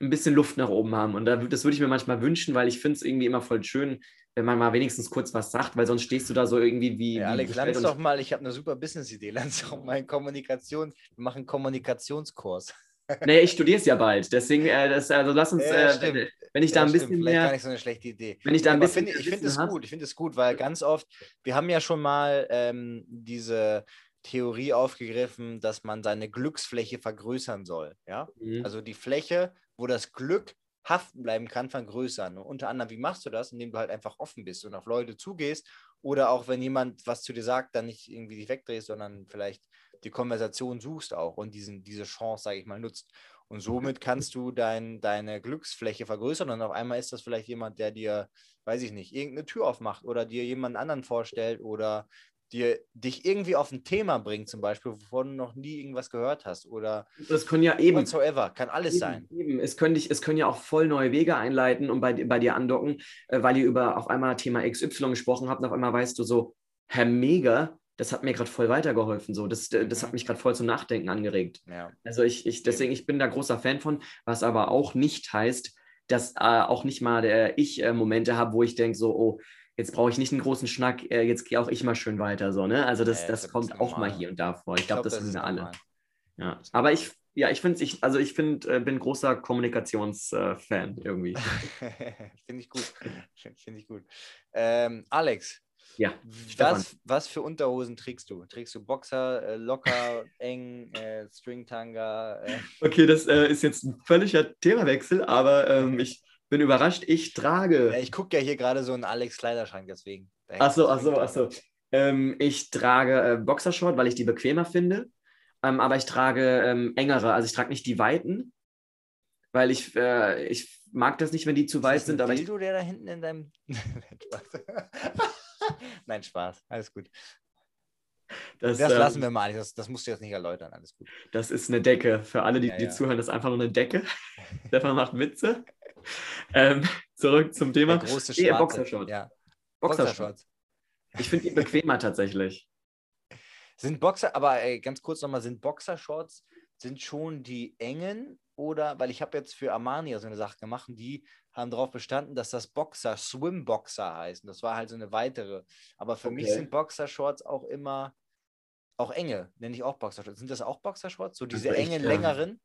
ein bisschen Luft nach oben haben. Und da, das würde ich mir manchmal wünschen, weil ich finde es irgendwie immer voll schön, wenn man mal wenigstens kurz was sagt, weil sonst stehst du da so irgendwie wie. Ja, Alex, lernst doch mal, ich habe eine super Business-Idee. Lernst doch mal in Kommunikation. Wir machen einen Kommunikationskurs. Nee, ich studiere es ja bald. Deswegen, äh, das, also lass uns, Ja, äh, wenn, wenn ich da Ja, ein stimmt, bisschen vielleicht gar mehr. nicht so eine schlechte Idee. Wenn ich da ein Aber bisschen finde- mehr ich finde es gut, ich finde es gut, weil ganz oft, wir haben ja schon mal ähm, diese Theorie aufgegriffen, dass man seine Glücksfläche vergrößern soll. Ja? Mhm. Also die Fläche, wo das Glück haften bleiben kann, vergrößern. Und unter anderem, wie machst du das? Indem du halt einfach offen bist und auf Leute zugehst oder auch wenn jemand was zu dir sagt, dann nicht irgendwie dich wegdrehst, sondern vielleicht die Konversation suchst auch und diesen, diese Chance, sage ich mal, nutzt. Und somit kannst du dein, deine Glücksfläche vergrößern und auf einmal ist das vielleicht jemand, der dir, weiß ich nicht, irgendeine Tür aufmacht oder dir jemand anderen vorstellt oder dir dich irgendwie auf ein Thema bringt, zum Beispiel, wovon du noch nie irgendwas gehört hast oder Das können ja eben. whatsoever. Kann alles sein. Eben, eben. Es, können dich, es können ja auch voll neue Wege einleiten und bei, bei dir andocken, äh, weil ihr über auf einmal Thema XY gesprochen habt und auf einmal weißt du so, Herr Mega, das hat mir gerade voll weitergeholfen. So. Das, das hat mich gerade voll zum Nachdenken angeregt. Ja. Also ich, ich, deswegen, ich bin da großer Fan von, was aber auch nicht heißt, dass äh, auch nicht mal der ich äh, Momente habe, wo ich denke, so, oh, jetzt brauche ich nicht einen großen Schnack, äh, jetzt gehe auch ich mal schön weiter. So, ne? Also das, Ja, das das kommt ist auch mal normal. hier und da vor. Ich glaube, das, ist sind wir alle. normal. Ja. Das Aber normal. ich, ja, ich finde, ich, also ich finde, äh, bin großer Kommunikationsfan irgendwie. Finde ich gut. Finde ich gut. Ähm, Alex, Ja, was, was für Unterhosen trägst du? Trägst du Boxer, äh, locker, eng, äh, Stringtanga? Äh, Okay, das äh, ist jetzt ein völliger Themawechsel, aber ähm, ich bin überrascht. Ich trage. ja, ich gucke ja hier gerade so einen Alex Kleiderschrank, deswegen. Da hängt Ach so, das ach so, ach Stringtanga. so. Ähm, ich trage äh, Boxershort, weil ich die bequemer finde. Ähm, aber ich trage ähm, engere. Also ich trage nicht die weiten, weil ich, äh, ich mag das nicht, wenn die zu weit sind. Aber ich, Dildo, der da hinten in deinem. Nein, Spaß. Alles gut. das, Das ähm, lassen wir mal. Das, das musst du jetzt nicht erläutern. Alles gut. das ist eine Decke. Für alle, die, Ja, die ja. zuhören, das ist einfach nur eine Decke. Stefan macht Witze. Ähm, zurück zum Der Thema. große Nee, Schwarze. Boxershort. Ja. Boxershort. Boxershorts. Ich finde die bequemer tatsächlich. Sind Boxer, aber ey, ganz kurz nochmal, sind Boxershorts, sind schon die engen oder, weil ich habe jetzt für Armani so eine Sache gemacht und die haben darauf bestanden, dass das Boxer Swim-Boxer heißen. Das war halt so eine weitere. Aber für mich Okay. sind Boxershorts auch immer, auch enge, nenne ich auch Boxershorts. Sind das auch Boxershorts? So diese Also engen, ähm, längeren?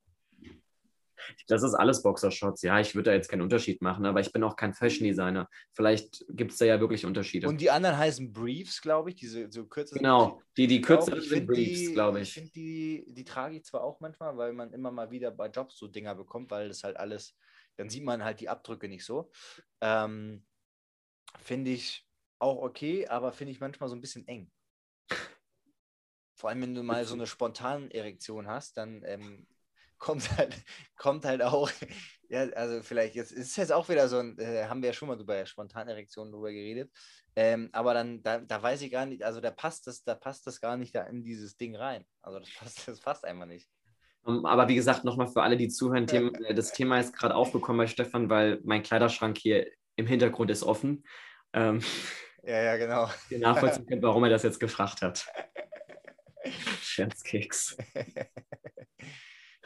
Das ist alles Boxershorts. Ja, ich würde da jetzt keinen Unterschied machen, aber ich bin auch kein Fashion Designer. Vielleicht gibt es da ja wirklich Unterschiede. Und die anderen heißen Briefs, glaube ich, diese so kürzer genau, die, die Ich sind Briefs, glaube Ich ich. finde, die, die trage ich zwar auch manchmal, weil man immer mal wieder bei Jobs so Dinger bekommt, weil das halt alles, dann sieht man halt die Abdrücke nicht so. Ähm, finde ich auch okay, aber finde ich manchmal so ein bisschen eng. Vor allem, wenn du mal so eine spontane Erektion hast, dann ähm, kommt halt, kommt halt auch, ja, also vielleicht, jetzt ist es jetzt auch wieder so ein, äh, haben wir ja schon mal über Spontanerektionen drüber geredet, ähm, aber dann, da, da weiß ich gar nicht, also da passt das, da passt das gar nicht da in dieses Ding rein. Also das passt, das passt einfach nicht. Um, Aber wie gesagt, nochmal für alle, die zuhören, äh, das Thema ist gerade aufgekommen bei Stefan, weil mein Kleiderschrank hier im Hintergrund ist offen. Ähm, Ja, ja, genau. ihr nachvollziehen könnt, warum er das jetzt gefragt hat. Scherzkeks.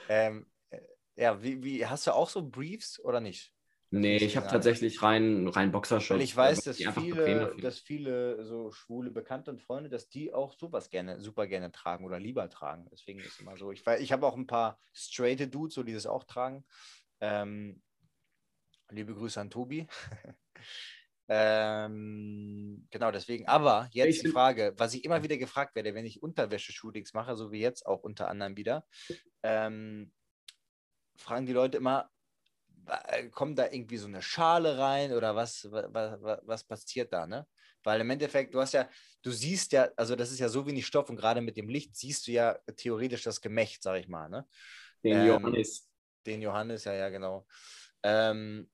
Ähm, äh, ja, wie, wie, hast du auch so Briefs oder nicht? Nee, ich habe tatsächlich rein, rein Boxershorts. Ich weiß, dass viele, dass viele so schwule Bekannte und Freunde, dass die auch sowas gerne, super gerne tragen oder lieber tragen. Deswegen ist immer so. Ich, ich habe auch ein paar straighte Dudes, so die das auch tragen. Ähm, liebe Grüße an Tobi. ähm, genau, deswegen. Aber jetzt Ich die Frage, was ich immer wieder gefragt werde, wenn ich Unterwäsche-Shootings mache, so wie jetzt auch unter anderem wieder, ähm, fragen die Leute immer, äh, kommt da irgendwie so eine Schale rein oder was, was, was passiert da, ne? Weil im Endeffekt, du hast ja, du siehst ja, also das ist ja so wenig Stoff und gerade mit dem Licht siehst du ja theoretisch das Gemächt, sag ich mal, ne? Den ähm, Johannes. Den Johannes, ja, ja, genau. Ähm,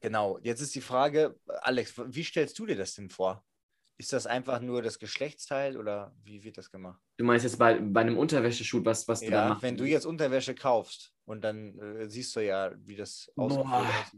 genau, jetzt ist die Frage, Alex, wie stellst du dir das denn vor? Ist das einfach nur das Geschlechtsteil oder wie wird das gemacht? Du meinst jetzt bei, bei einem Unterwäscheshoot, was, was du da machst? wenn du jetzt Unterwäsche kaufst und dann äh, siehst du ja, wie das aussieht.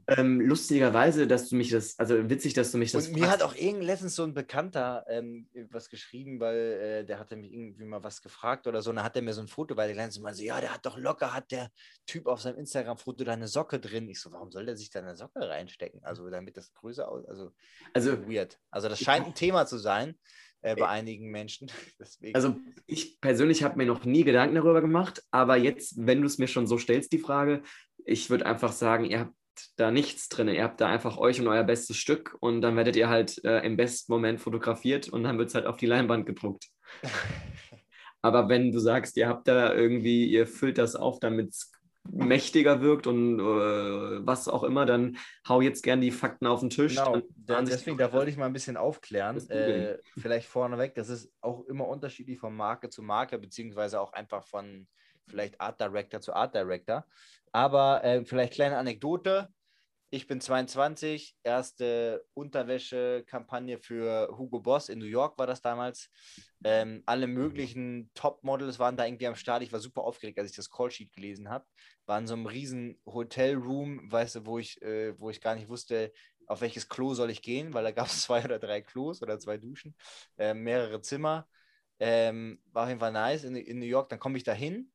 ähm, lustigerweise, dass du mich das, also witzig, dass du mich das Und mir hat auch irgend letztens so ein Bekannter ähm, was geschrieben, weil äh, der hatte mich irgendwie mal was gefragt oder so. Und dann hat er mir so ein Foto weitergeleitet und meinte so, ja, der hat doch locker, hat der Typ auf seinem Instagram-Foto da eine Socke drin. Ich so, warum soll der sich da eine Socke reinstecken? Also damit das größer aus, also, Also, weird. Also das scheint ein Thema zu sein äh, bei einigen Menschen. Deswegen. also ich persönlich habe mir noch nie Gedanken darüber gemacht, aber jetzt, wenn du es mir schon so stellst, die Frage, ich würde einfach sagen, ihr habt da nichts drin. Ihr habt da einfach euch und euer bestes Stück und dann werdet ihr halt äh, im besten Moment fotografiert und dann wird es halt auf die Leinwand gedruckt. Aber wenn du sagst, ihr habt da irgendwie, ihr füllt das auf, damit es mächtiger wirkt und äh, was auch immer, dann hau jetzt gern die Fakten auf den Tisch. Genau, deswegen, da wollte ich mal ein bisschen aufklären. Äh, vielleicht vorneweg, das ist auch immer unterschiedlich von Marke zu Marke, beziehungsweise auch einfach von vielleicht Art Director zu Art Director. Aber äh, vielleicht kleine Anekdote. Ich bin 22, erste Unterwäsche-Kampagne für Hugo Boss in New York war das damals. Ähm, alle möglichen Top-Models waren da irgendwie am Start. Ich war super aufgeregt, als ich das Callsheet gelesen habe. War in so einem riesen Hotelroom, weißt du, wo ich, äh, wo ich gar nicht wusste, auf welches Klo soll ich gehen, weil da gab es zwei oder drei Klos oder zwei Duschen, äh, mehrere Zimmer. Ähm, war auf jeden Fall nice in, in New York. Dann komme ich da hin.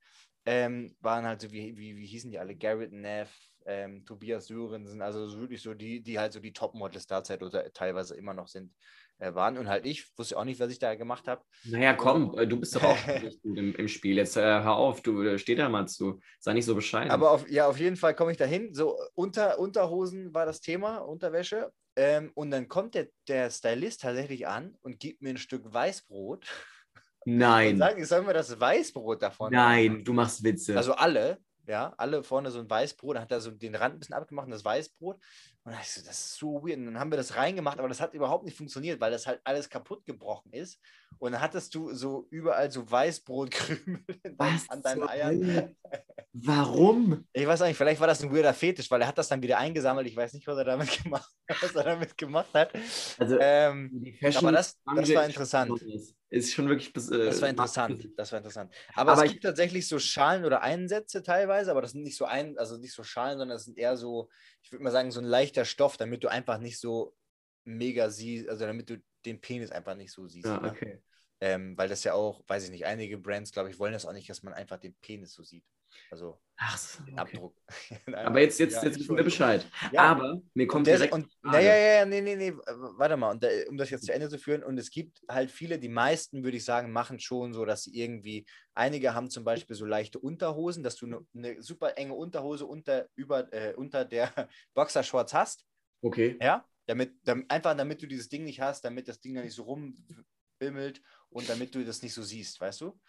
Ähm, waren halt so, wie, wie, wie hießen die alle? Garrett Neff, ähm, Tobias Sörensen, also so wirklich so die, die halt so die Top-Models der Zeit oder teilweise immer noch sind, äh, waren. Und halt ich wusste auch nicht, was ich da gemacht habe. Naja, komm, äh, du bist doch auch gut im, im Spiel. Jetzt äh, hör auf, du äh, steh da mal zu. Sei nicht so bescheiden. Aber auf, ja, auf jeden Fall komme ich da hin. So unter, Unterhosen war das Thema, Unterwäsche. Ähm, und dann kommt der, der Stylist tatsächlich an und gibt mir ein Stück Weißbrot. Nein, sagt, ich soll mir das Weißbrot davon nein, du machst Witze. Also alle, ja, alle vorne so ein Weißbrot, dann hat er so den Rand ein bisschen abgemacht und das Weißbrot. Und dann ich so, das ist so weird. Und dann haben wir das reingemacht, aber das hat überhaupt nicht funktioniert, weil das halt alles kaputt gebrochen ist. Und dann hattest du so überall so Weißbrotkrümel Was an deinen Eiern. Warum? Ich weiß auch nicht, vielleicht war das ein weirder Fetisch, weil er hat das dann wieder eingesammelt. Ich weiß nicht, was er damit gemacht, was er damit gemacht hat. Also, Ähm, aber das- das war ist interessant. besonders. Ist schon wirklich. äh, Das war interessant. Das war interessant. Aber, Aber es gibt tatsächlich so Schalen oder Einsätze teilweise, aber das sind nicht so ein, also nicht so Schalen, sondern das sind eher so, ich würde mal sagen, so ein leichter Stoff, damit du einfach nicht so mega siehst, also damit du den Penis einfach nicht so siehst. Ja, ne? okay. Ähm, weil das ja auch, weiß ich nicht, einige Brands, glaube ich, wollen das auch nicht, dass man einfach den Penis so sieht. Also Ach so, den okay. Abdruck. Aber jetzt, jetzt, Ja, jetzt wissen wir Bescheid. Ja. Aber mir Und, kommt der, direkt und naja, ja, nee, nee, nee, warte mal, und da, um das jetzt zu Ende zu führen, und es gibt halt viele, die meisten, würde ich sagen, machen schon so, dass sie irgendwie, einige haben zum Beispiel so leichte Unterhosen, dass du eine ne super enge Unterhose unter, über, äh, unter der Boxershorts hast, Okay. ja, damit, damit, einfach damit du dieses Ding nicht hast, damit das Ding da nicht so rumbimmelt und damit du das nicht so siehst, weißt du?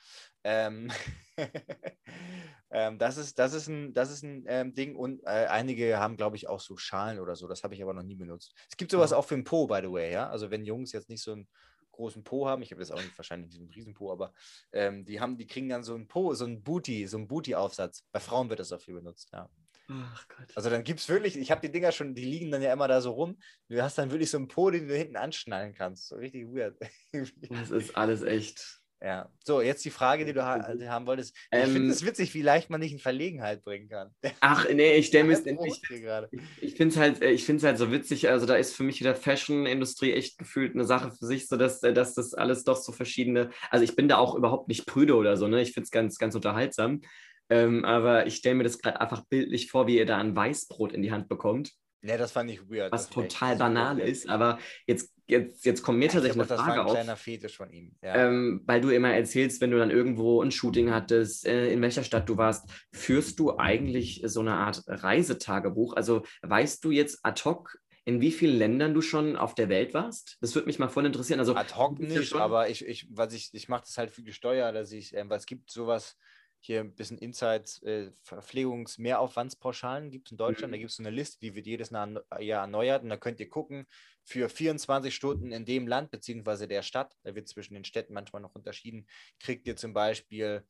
Ähm, ähm, das ist, das ist ein, das ist ein ähm, Ding und äh, einige haben, glaube ich, auch so Schalen oder so. Das habe ich aber noch nie benutzt. Es gibt sowas Ja. auch für den Po, by the way, ja. Also wenn Jungs jetzt nicht so einen großen Po haben, ich habe jetzt auch nicht wahrscheinlich diesen riesen Po, aber ähm, die haben, die kriegen dann so einen Po, so einen Booty, so einen Booty-Aufsatz. Bei Frauen wird das auch viel benutzt, ja. Ach Gott. Also dann gibt es wirklich, ich habe die Dinger schon, die liegen dann ja immer da so rum. Du hast dann wirklich so einen Po, den du hinten anschnallen kannst. So richtig weird. Das ist alles echt. ja. So, jetzt die Frage, die du ha haben wolltest. Ich Ähm, finde es witzig, wie leicht man dich in Verlegenheit bringen kann. Ach, nee, ich stelle mir ich, hier gerade. ich finde es halt, äh, ich find's halt so witzig. Also, da ist für mich wieder Fashion-Industrie echt gefühlt eine Sache für sich, so dass, äh, dass das alles doch so verschiedene. Also, ich bin da auch überhaupt nicht prüde oder so, ne? Ich finde es ganz, ganz unterhaltsam. Ähm, aber ich stelle mir das gerade einfach bildlich vor, wie ihr da ein Weißbrot in die Hand bekommt, Ne, das fand ich weird. was total banal weird. ist. Aber jetzt, jetzt, jetzt kommt mir Ich tatsächlich eine das war Frage ein auf. kleiner Fetisch von ihm. Ja. Ähm, weil du immer erzählst, wenn du dann irgendwo ein Shooting hattest, äh, in welcher Stadt du warst, führst du eigentlich so eine Art Reisetagebuch? Also weißt du jetzt ad hoc, in wie vielen Ländern du schon auf der Welt warst? Das würde mich mal voll interessieren. Also Ad hoc ja nicht, aber ich, ich, was ich, ich mache das halt für die Steuer, dass ich, ähm, weil es gibt sowas, hier ein bisschen Insights, äh, Verpflegungs-Mehraufwandspauschalen gibt es in Deutschland. Mhm. Da gibt es so eine Liste, die wird jedes Jahr Jahr erneuert und da könnt ihr gucken, für 24 Stunden in dem Land beziehungsweise der Stadt, da wird zwischen den Städten manchmal noch unterschieden, kriegt ihr zum Beispiel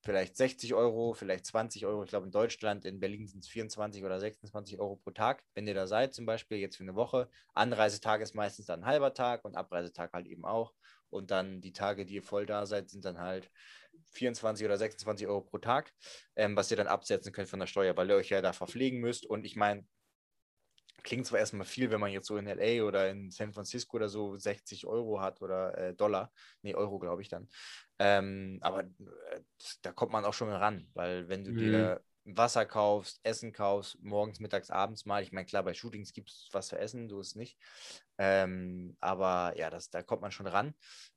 vielleicht 60 Euro, vielleicht 20 Euro. Ich glaube, in Deutschland, in Berlin sind es 24 oder 26 Euro pro Tag, wenn ihr da seid, zum Beispiel jetzt für eine Woche. Anreisetag ist meistens dann ein halber Tag und Abreisetag halt eben auch. Und dann die Tage, die ihr voll da seid, sind dann halt 24 oder 26 Euro pro Tag, ähm, was ihr dann absetzen könnt von der Steuer, weil ihr euch ja da verpflegen müsst. Und ich meine, klingt zwar erstmal viel, wenn man jetzt so in LA oder in San Francisco oder so 60 Euro hat oder äh, Dollar, nee, Euro glaube ich dann. Ähm, aber äh, da kommt man auch schon ran, weil wenn du mhm. dir Wasser kaufst, Essen kaufst, morgens, mittags, abends mal, ich meine, klar, bei Shootings gibt es was zu essen, ist es nicht. Ähm, aber ja, das, da kommt man schon ran.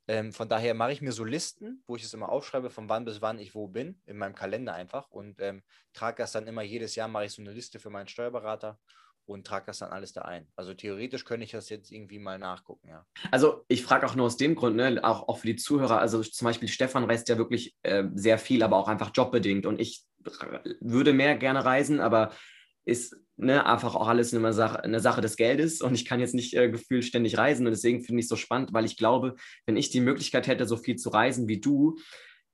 Ähm, von daher mache ich mir so Listen, wo ich es immer aufschreibe, von wann bis wann ich wo bin, in meinem Kalender einfach und ähm, trage das dann immer jedes Jahr, mache ich so eine Liste für meinen Steuerberater und trage das dann alles da ein. Also theoretisch könnte ich das jetzt irgendwie mal nachgucken, ja. Also ich frage auch nur aus dem Grund, ne, auch, auch für die Zuhörer, also zum Beispiel Stefan reist ja wirklich äh, sehr viel, aber auch einfach jobbedingt und ich würde mehr gerne reisen, aber ist ne, einfach auch alles eine Sache, eine Sache des Geldes und ich kann jetzt nicht äh, gefühlt ständig reisen und deswegen finde ich es so spannend, weil ich glaube, wenn ich die Möglichkeit hätte, so viel zu reisen wie du,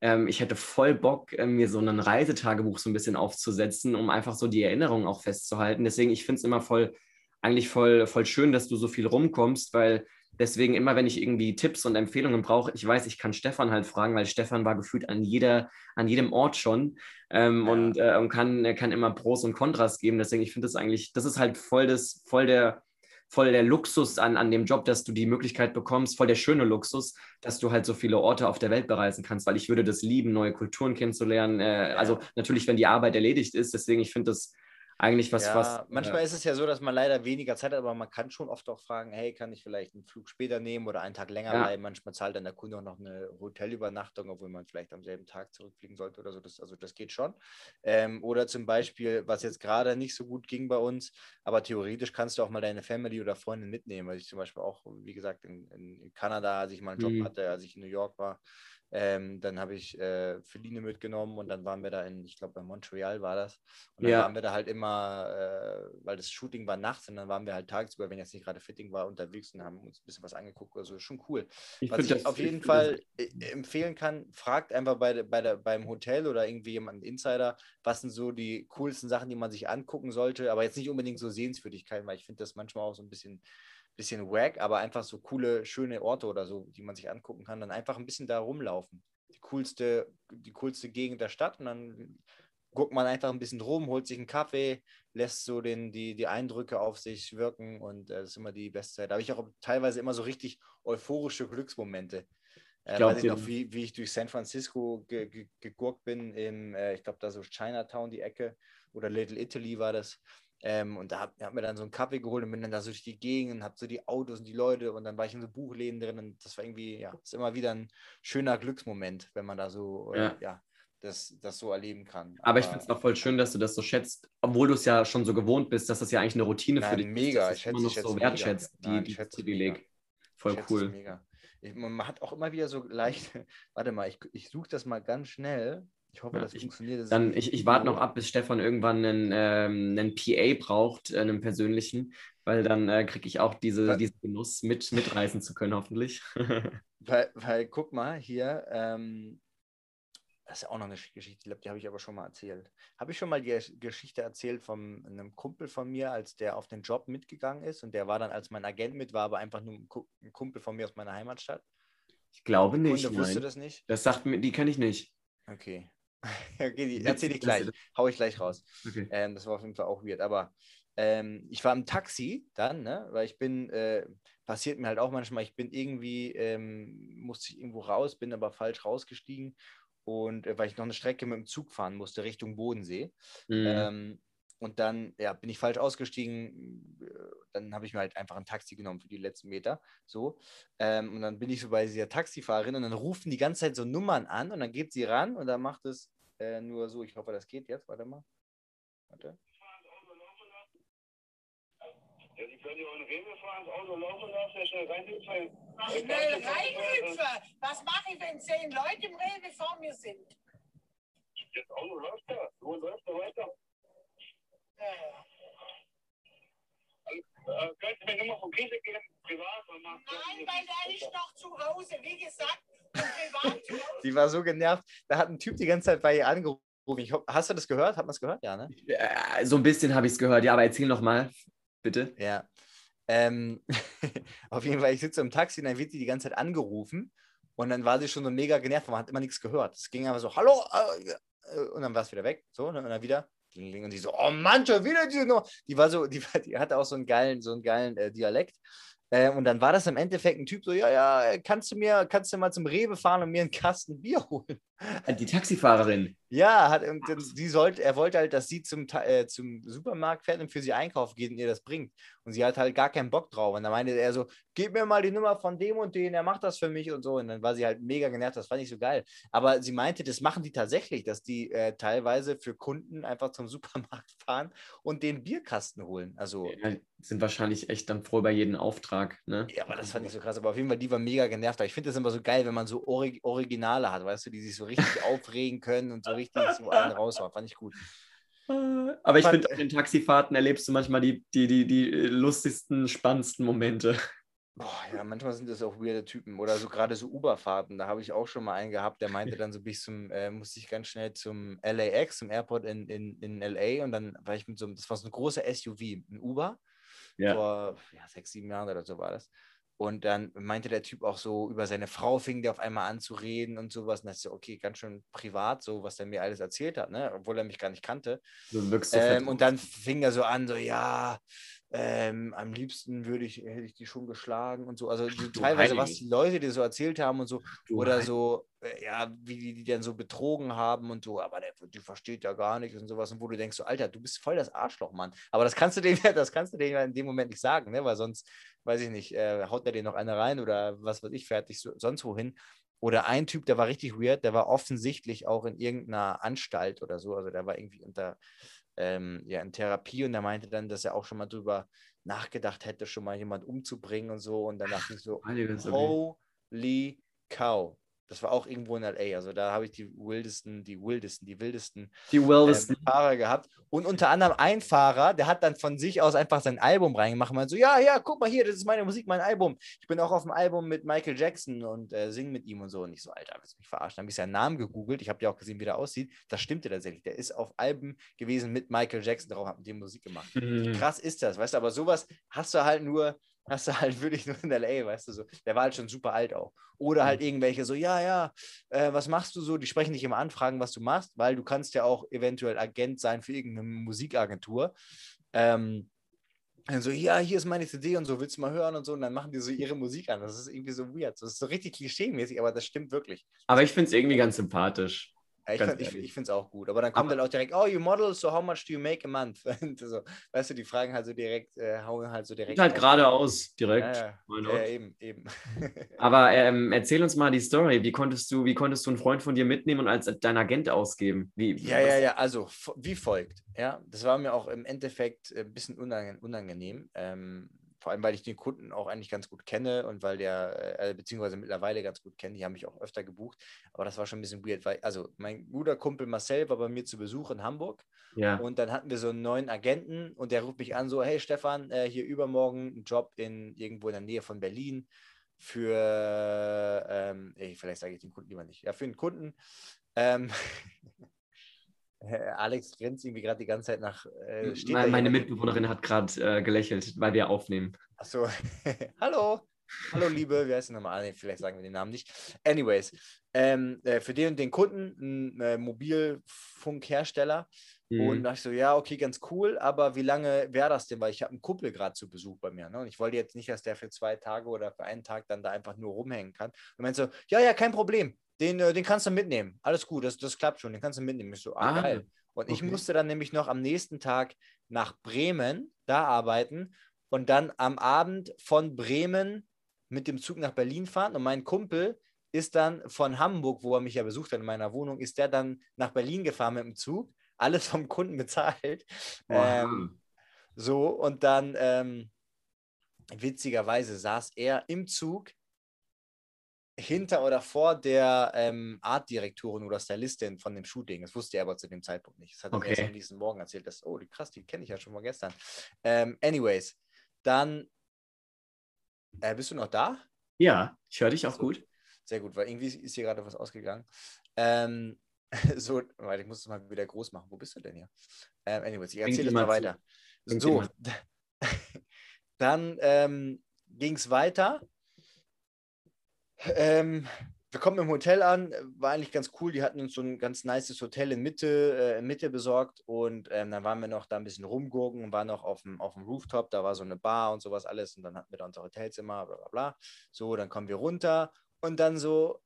ähm, ich hätte voll Bock, äh, mir so ein Reisetagebuch so ein bisschen aufzusetzen, um einfach so die Erinnerungen auch festzuhalten. Deswegen, ich finde es immer voll, eigentlich voll, voll schön, dass du so viel rumkommst, weil deswegen immer, wenn ich irgendwie Tipps und Empfehlungen brauche, ich weiß, ich kann Stefan halt fragen, weil Stefan war gefühlt an jeder, an jedem Ort schon ähm, ja. und, äh, und kann, kann immer Pros und Kontras geben. Deswegen, ich finde das eigentlich, das ist halt voll das, voll der, voll der Luxus an, an dem Job, dass du die Möglichkeit bekommst, voll der schöne Luxus, dass du halt so viele Orte auf der Welt bereisen kannst, weil ich würde das lieben, neue Kulturen kennenzulernen. Äh. Also natürlich, wenn die Arbeit erledigt ist. Deswegen, ich finde das eigentlich was, ja, was. Manchmal äh, ist es ja so, dass man leider weniger Zeit hat, aber man kann schon oft auch fragen, hey, kann ich vielleicht einen Flug später nehmen oder einen Tag länger ja. bleiben? Manchmal zahlt dann der Kunde auch noch eine Hotelübernachtung, obwohl man vielleicht am selben Tag zurückfliegen sollte oder so. Das, also das geht schon. Ähm, oder zum Beispiel, was jetzt gerade nicht so gut ging bei uns, aber theoretisch kannst du auch mal deine Family oder Freundin mitnehmen. Weil ich zum Beispiel auch, wie gesagt, in, in Kanada, als ich mal einen Job mhm. hatte, als ich in New York war, ähm, dann habe ich äh, Feline mitgenommen und dann waren wir da in, ich glaube, bei Montreal war das. Und dann ja. waren wir da halt immer, äh, weil das Shooting war nachts und dann waren wir halt tagsüber, wenn jetzt nicht gerade Fitting war, unterwegs und haben uns ein bisschen was angeguckt. Also schon cool. Ich was ich auf jeden Fall das... Äh, empfehlen kann, fragt einfach bei, bei der, beim Hotel oder irgendwie jemanden Insider, was sind so die coolsten Sachen, die man sich angucken sollte, aber jetzt nicht unbedingt so Sehenswürdigkeiten, weil ich finde das manchmal auch so ein bisschen bisschen wack, aber einfach so coole, schöne Orte oder so, die man sich angucken kann, dann einfach ein bisschen da rumlaufen. Die coolste, die coolste Gegend der Stadt und dann guckt man einfach ein bisschen rum, holt sich einen Kaffee, lässt so den, die, die Eindrücke auf sich wirken und äh, das ist immer die beste Zeit. Da habe ich auch teilweise immer so richtig euphorische Glücksmomente. Äh, weiß ich noch, wie, wie ich durch San Francisco ge, ge, gegurkt bin, in, äh, ich glaube, da so Chinatown, die Ecke, oder Little Italy war das. Ähm, und da habe hab mir dann so einen Kaffee geholt und bin dann da so durch die Gegend und habe so die Autos und die Leute und dann war ich in so Buchläden drin und das war irgendwie, ja, ist immer wieder ein schöner Glücksmoment, wenn man da so, ja, äh, ja das, das so erleben kann. Aber, Aber ich finde es auch voll schön, dass du das so schätzt, obwohl du es ja schon so gewohnt bist, dass das ja eigentlich eine Routine nein, für dich mega. ist. Mega, ich schätze, noch so wertschätzt, die, die, das Privileg. Voll cool. Mega. Ich, man hat auch immer wieder so leicht, warte mal, ich, ich suche das mal ganz schnell. Ich hoffe, ja, das ich, funktioniert. Das dann, ich, ich warte noch ab, bis Stefan irgendwann einen, ähm, einen PA braucht, äh, einen persönlichen, weil dann äh, kriege ich auch diese, weil, diesen Genuss mit, mitreißen zu können, hoffentlich. weil, weil, guck mal, hier, ähm, das ist ja auch noch eine Geschichte, die habe ich aber schon mal erzählt. Habe ich schon mal die Geschichte erzählt von einem Kumpel von mir, als der auf den Job mitgegangen ist und der war dann, als mein Agent mit war, aber einfach nur ein Kumpel von mir aus meiner Heimatstadt? Ich glaube nicht. Kunde wusste das nicht? Das sagt mir, die kenne ich nicht. Okay. okay, die erzähle ich gleich. Hau ich gleich raus. Okay. Ähm, das war auf jeden Fall auch weird. Aber ähm, ich war im Taxi dann, ne? weil ich bin, äh, passiert mir halt auch manchmal, ich bin irgendwie, ähm, musste ich irgendwo raus, bin aber falsch rausgestiegen und äh, weil ich noch eine Strecke mit dem Zug fahren musste Richtung Bodensee. Mhm. Ähm, und dann ja, bin ich falsch ausgestiegen. Dann habe ich mir halt einfach ein Taxi genommen für die letzten Meter. So. Ähm, und dann bin ich so bei dieser Taxifahrerin und dann rufen die ganze Zeit so Nummern an und dann geht sie ran und dann macht es äh, nur so. Ich hoffe, das geht jetzt. Warte mal. Warte. Ja, Sie können ja auch in Rewe fahren, das Auto laufen lassen, schnell reinhüpfen. Schnell reinhüpfen? Was mache ich, wenn zehn Leute im Rewe vor mir sind? Das Auto läuft da. Wo läuft da weiter? Äh, könntest du mir Nummer von Käse geben, privat? Nein, weil der ist noch zu Hause. Wie gesagt, die war so genervt. Da hat ein Typ die ganze Zeit bei ihr angerufen. Ich, hoff- hast du das gehört? Hat man es gehört? Ja, ne? Äh, so ein bisschen habe ich es gehört, ja, aber erzähl noch mal, bitte. Ja. Ähm, auf jeden Fall, ich sitze im Taxi und dann wird sie die ganze Zeit angerufen und dann war sie schon so mega genervt, man hat immer nichts gehört. Es ging einfach so, hallo, äh, äh, und dann war es wieder weg, so, und dann wieder, und die so, oh Mann, schon wieder diese Nummer. Die war so, die, die hatte auch so einen geilen, so einen geilen äh, Dialekt. Äh, und dann war das im Endeffekt ein Typ so, ja, ja, kannst du mir, kannst du mal zum Rewe fahren und mir einen Kasten Bier holen? Die Taxifahrerin. Ja, hat, sie sollte, er wollte halt, dass sie zum, äh, zum Supermarkt fährt und für sie einkaufen geht und ihr das bringt. Und sie hat halt gar keinen Bock drauf. Und dann meinte er so, gib mir mal die Nummer von dem und den, er macht das für mich und so. Und dann war sie halt mega genervt, das fand ich so geil. Aber sie meinte, das machen die tatsächlich, dass die äh, teilweise für Kunden einfach zum Supermarkt fahren und den Bierkasten holen. Also, Ja, sind wahrscheinlich echt dann froh bei jedem Auftrag, ne? ja, aber das fand ich so krass. Aber auf jeden Fall, die war mega genervt. Aber ich finde das immer so geil, wenn man so Orig Originale hat, weißt du, die sich so richtig aufregen können und so richtig so einen raushauen. Fand ich gut. Aber ich finde, auf den Taxifahrten erlebst du manchmal die, die, die, die äh, lustigsten, spannendsten Momente. Boah, ja, manchmal sind das auch weirde Typen. Oder so gerade so Uberfahrten. Da habe ich auch schon mal einen gehabt, der meinte dann so bis zum, äh, musste ich ganz schnell zum LAX, zum Airport in, in, in LA. Und dann war ich mit so einem, das war so ein großer SUV, ein Uber. Ja. Vor ja, sechs, sieben Jahren oder so war das. Und dann meinte der Typ auch so, über seine Frau fing der auf einmal an zu reden und sowas. Und das ist so, okay, ganz schön privat, so was der mir alles erzählt hat, ne? Obwohl er mich gar nicht kannte. So Ähm, und dann fing er so an, so, ja, ähm, am liebsten würde ich, hätte ich die schon geschlagen und so. Also so du teilweise, was Heilige. die Leute dir so erzählt haben und so, Du oder Heilige. so, äh, ja, wie die, die dann so betrogen haben und so, aber der, die versteht ja gar nichts und sowas. Und wo du denkst, so, Alter, du bist voll das Arschloch, Mann. Aber das kannst du dem, das kannst du dem ja in dem Moment nicht sagen, ne? Weil sonst, weiß ich nicht, äh, haut er dir noch eine rein oder was weiß ich, fertig so, sonst wohin. Oder ein Typ, der war richtig weird, der war offensichtlich auch in irgendeiner Anstalt oder so. Also der war irgendwie unter ähm, ja, in Therapie und der meinte dann, dass er auch schon mal drüber nachgedacht hätte, schon mal jemand umzubringen und so. Und dann dachte ich so, holy cow. Das war auch irgendwo in LA. Also da habe ich die wildesten, die wildesten, die wildesten Die ähm, wildesten. Fahrer gehabt. Und unter anderem ein Fahrer, der hat dann von sich aus einfach sein Album reingemacht und meinte so, ja, ja, guck mal hier, das ist meine Musik, mein Album. Ich bin auch auf dem Album mit Michael Jackson und äh, sing mit ihm und so. Und ich so, Alter, willst du mich verarschen? Dann habe ich seinen Namen gegoogelt. Ich habe ja auch gesehen, wie der aussieht. Das stimmte tatsächlich. Der ist auf Alben gewesen mit Michael Jackson drauf, hat mit dem Musik gemacht. Wie Mhm. krass ist das, weißt du? Aber sowas hast du halt nur, hast du halt wirklich nur in LA, weißt du so. Der war halt schon super alt auch. Oder halt irgendwelche so, ja, ja, äh, was machst du so? Die sprechen dich immer an, fragen, was du machst, weil du kannst ja auch eventuell Agent sein für irgendeine Musikagentur. Ähm, dann so, ja, hier ist meine CD und so, willst du mal hören und so? Und dann machen die so ihre Musik an. Das ist irgendwie so weird. Das ist so richtig klischee-mäßig, aber das stimmt wirklich. Aber ich finde es irgendwie ganz sympathisch. Ich, find- ich, ich finde es auch gut. Aber dann kommt Aber- dann auch direkt, oh, you model, so how much do you make a month? Und so, weißt du, die fragen halt so direkt, äh, hauen halt so direkt. Halt geradeaus, direkt. Ja, ja. Ja, eben, eben. Aber ähm, erzähl uns mal die Story. Wie konntest du, wie konntest du einen Freund von dir mitnehmen und als dein Agent ausgeben? Wie, Ja, ja, ja, also wie folgt. Ja, das war mir auch im Endeffekt äh, ein bisschen unangenehm. unangenehm ähm, vor allem, weil ich den Kunden auch eigentlich ganz gut kenne und weil der, äh, beziehungsweise mittlerweile ganz gut kenne. Die haben mich auch öfter gebucht. Aber das war schon ein bisschen weird, weil, also mein guter Kumpel Marcel war bei mir zu Besuch in Hamburg. Ja. Und dann hatten wir so einen neuen Agenten und der ruft mich an, so, hey Stefan, äh, hier übermorgen ein Job in irgendwo in der Nähe von Berlin für, ähm, ey, vielleicht sage ich den Kunden lieber nicht, ja, für einen Kunden. Ähm, Alex grinst irgendwie gerade die ganze Zeit nach. Äh, da Meine, meine Mitbewohnerin hat gerade äh, gelächelt, weil wir aufnehmen. Achso, hallo. Hallo, Liebe, wie heißt der nochmal? Nee, vielleicht sagen wir den Namen nicht. Anyways, ähm, äh, für den und den Kunden, ein äh, Mobilfunkhersteller. Und Mhm. da ich so, ja, okay, ganz cool, aber wie lange wäre das denn? Weil ich habe einen Kumpel gerade zu Besuch bei mir. Ne? Und ich wollte jetzt nicht, dass der für zwei Tage oder für einen Tag dann da einfach nur rumhängen kann. Und meinte so, ja, ja, kein Problem. Den, äh, den kannst du mitnehmen. Alles gut, das, das klappt schon, den kannst du mitnehmen. Ich so, ah, Ah, geil. Und ich okay. musste dann nämlich noch am nächsten Tag nach Bremen da arbeiten und dann am Abend von Bremen mit dem Zug nach Berlin fahren. Und mein Kumpel ist dann von Hamburg, wo er mich ja besucht hat in meiner Wohnung, ist der dann nach Berlin gefahren mit dem Zug. Alles vom Kunden bezahlt. Ähm, so, und dann ähm, witzigerweise saß er im Zug hinter oder vor der ähm, Artdirektorin oder Stylistin von dem Shooting. Das wusste er aber zu dem Zeitpunkt nicht. Das hat er mir erst Okay. am nächsten Morgen erzählt. Dass, oh, die krass, die kenne ich ja schon mal gestern. Ähm, anyways, dann äh, bist du noch da? ja, ich höre dich auch gut. Sehr gut, weil irgendwie ist hier gerade was ausgegangen. Ähm, so, warte, ich muss es mal wieder groß machen. Wo bist du denn hier? Ähm, anyways, ich erzähle es mal weiter. So, irgendjemand- dann ähm, ging es weiter. Ähm, wir kommen im Hotel an, war eigentlich ganz cool. Die hatten uns so ein ganz nices Hotel in Mitte, äh, Mitte besorgt und ähm, dann waren wir noch da ein bisschen rumgurken und waren noch auf dem, auf dem Rooftop. Da war so eine Bar und sowas alles und dann hatten wir da unser Hotelzimmer, bla bla bla. So, dann kommen wir runter und dann so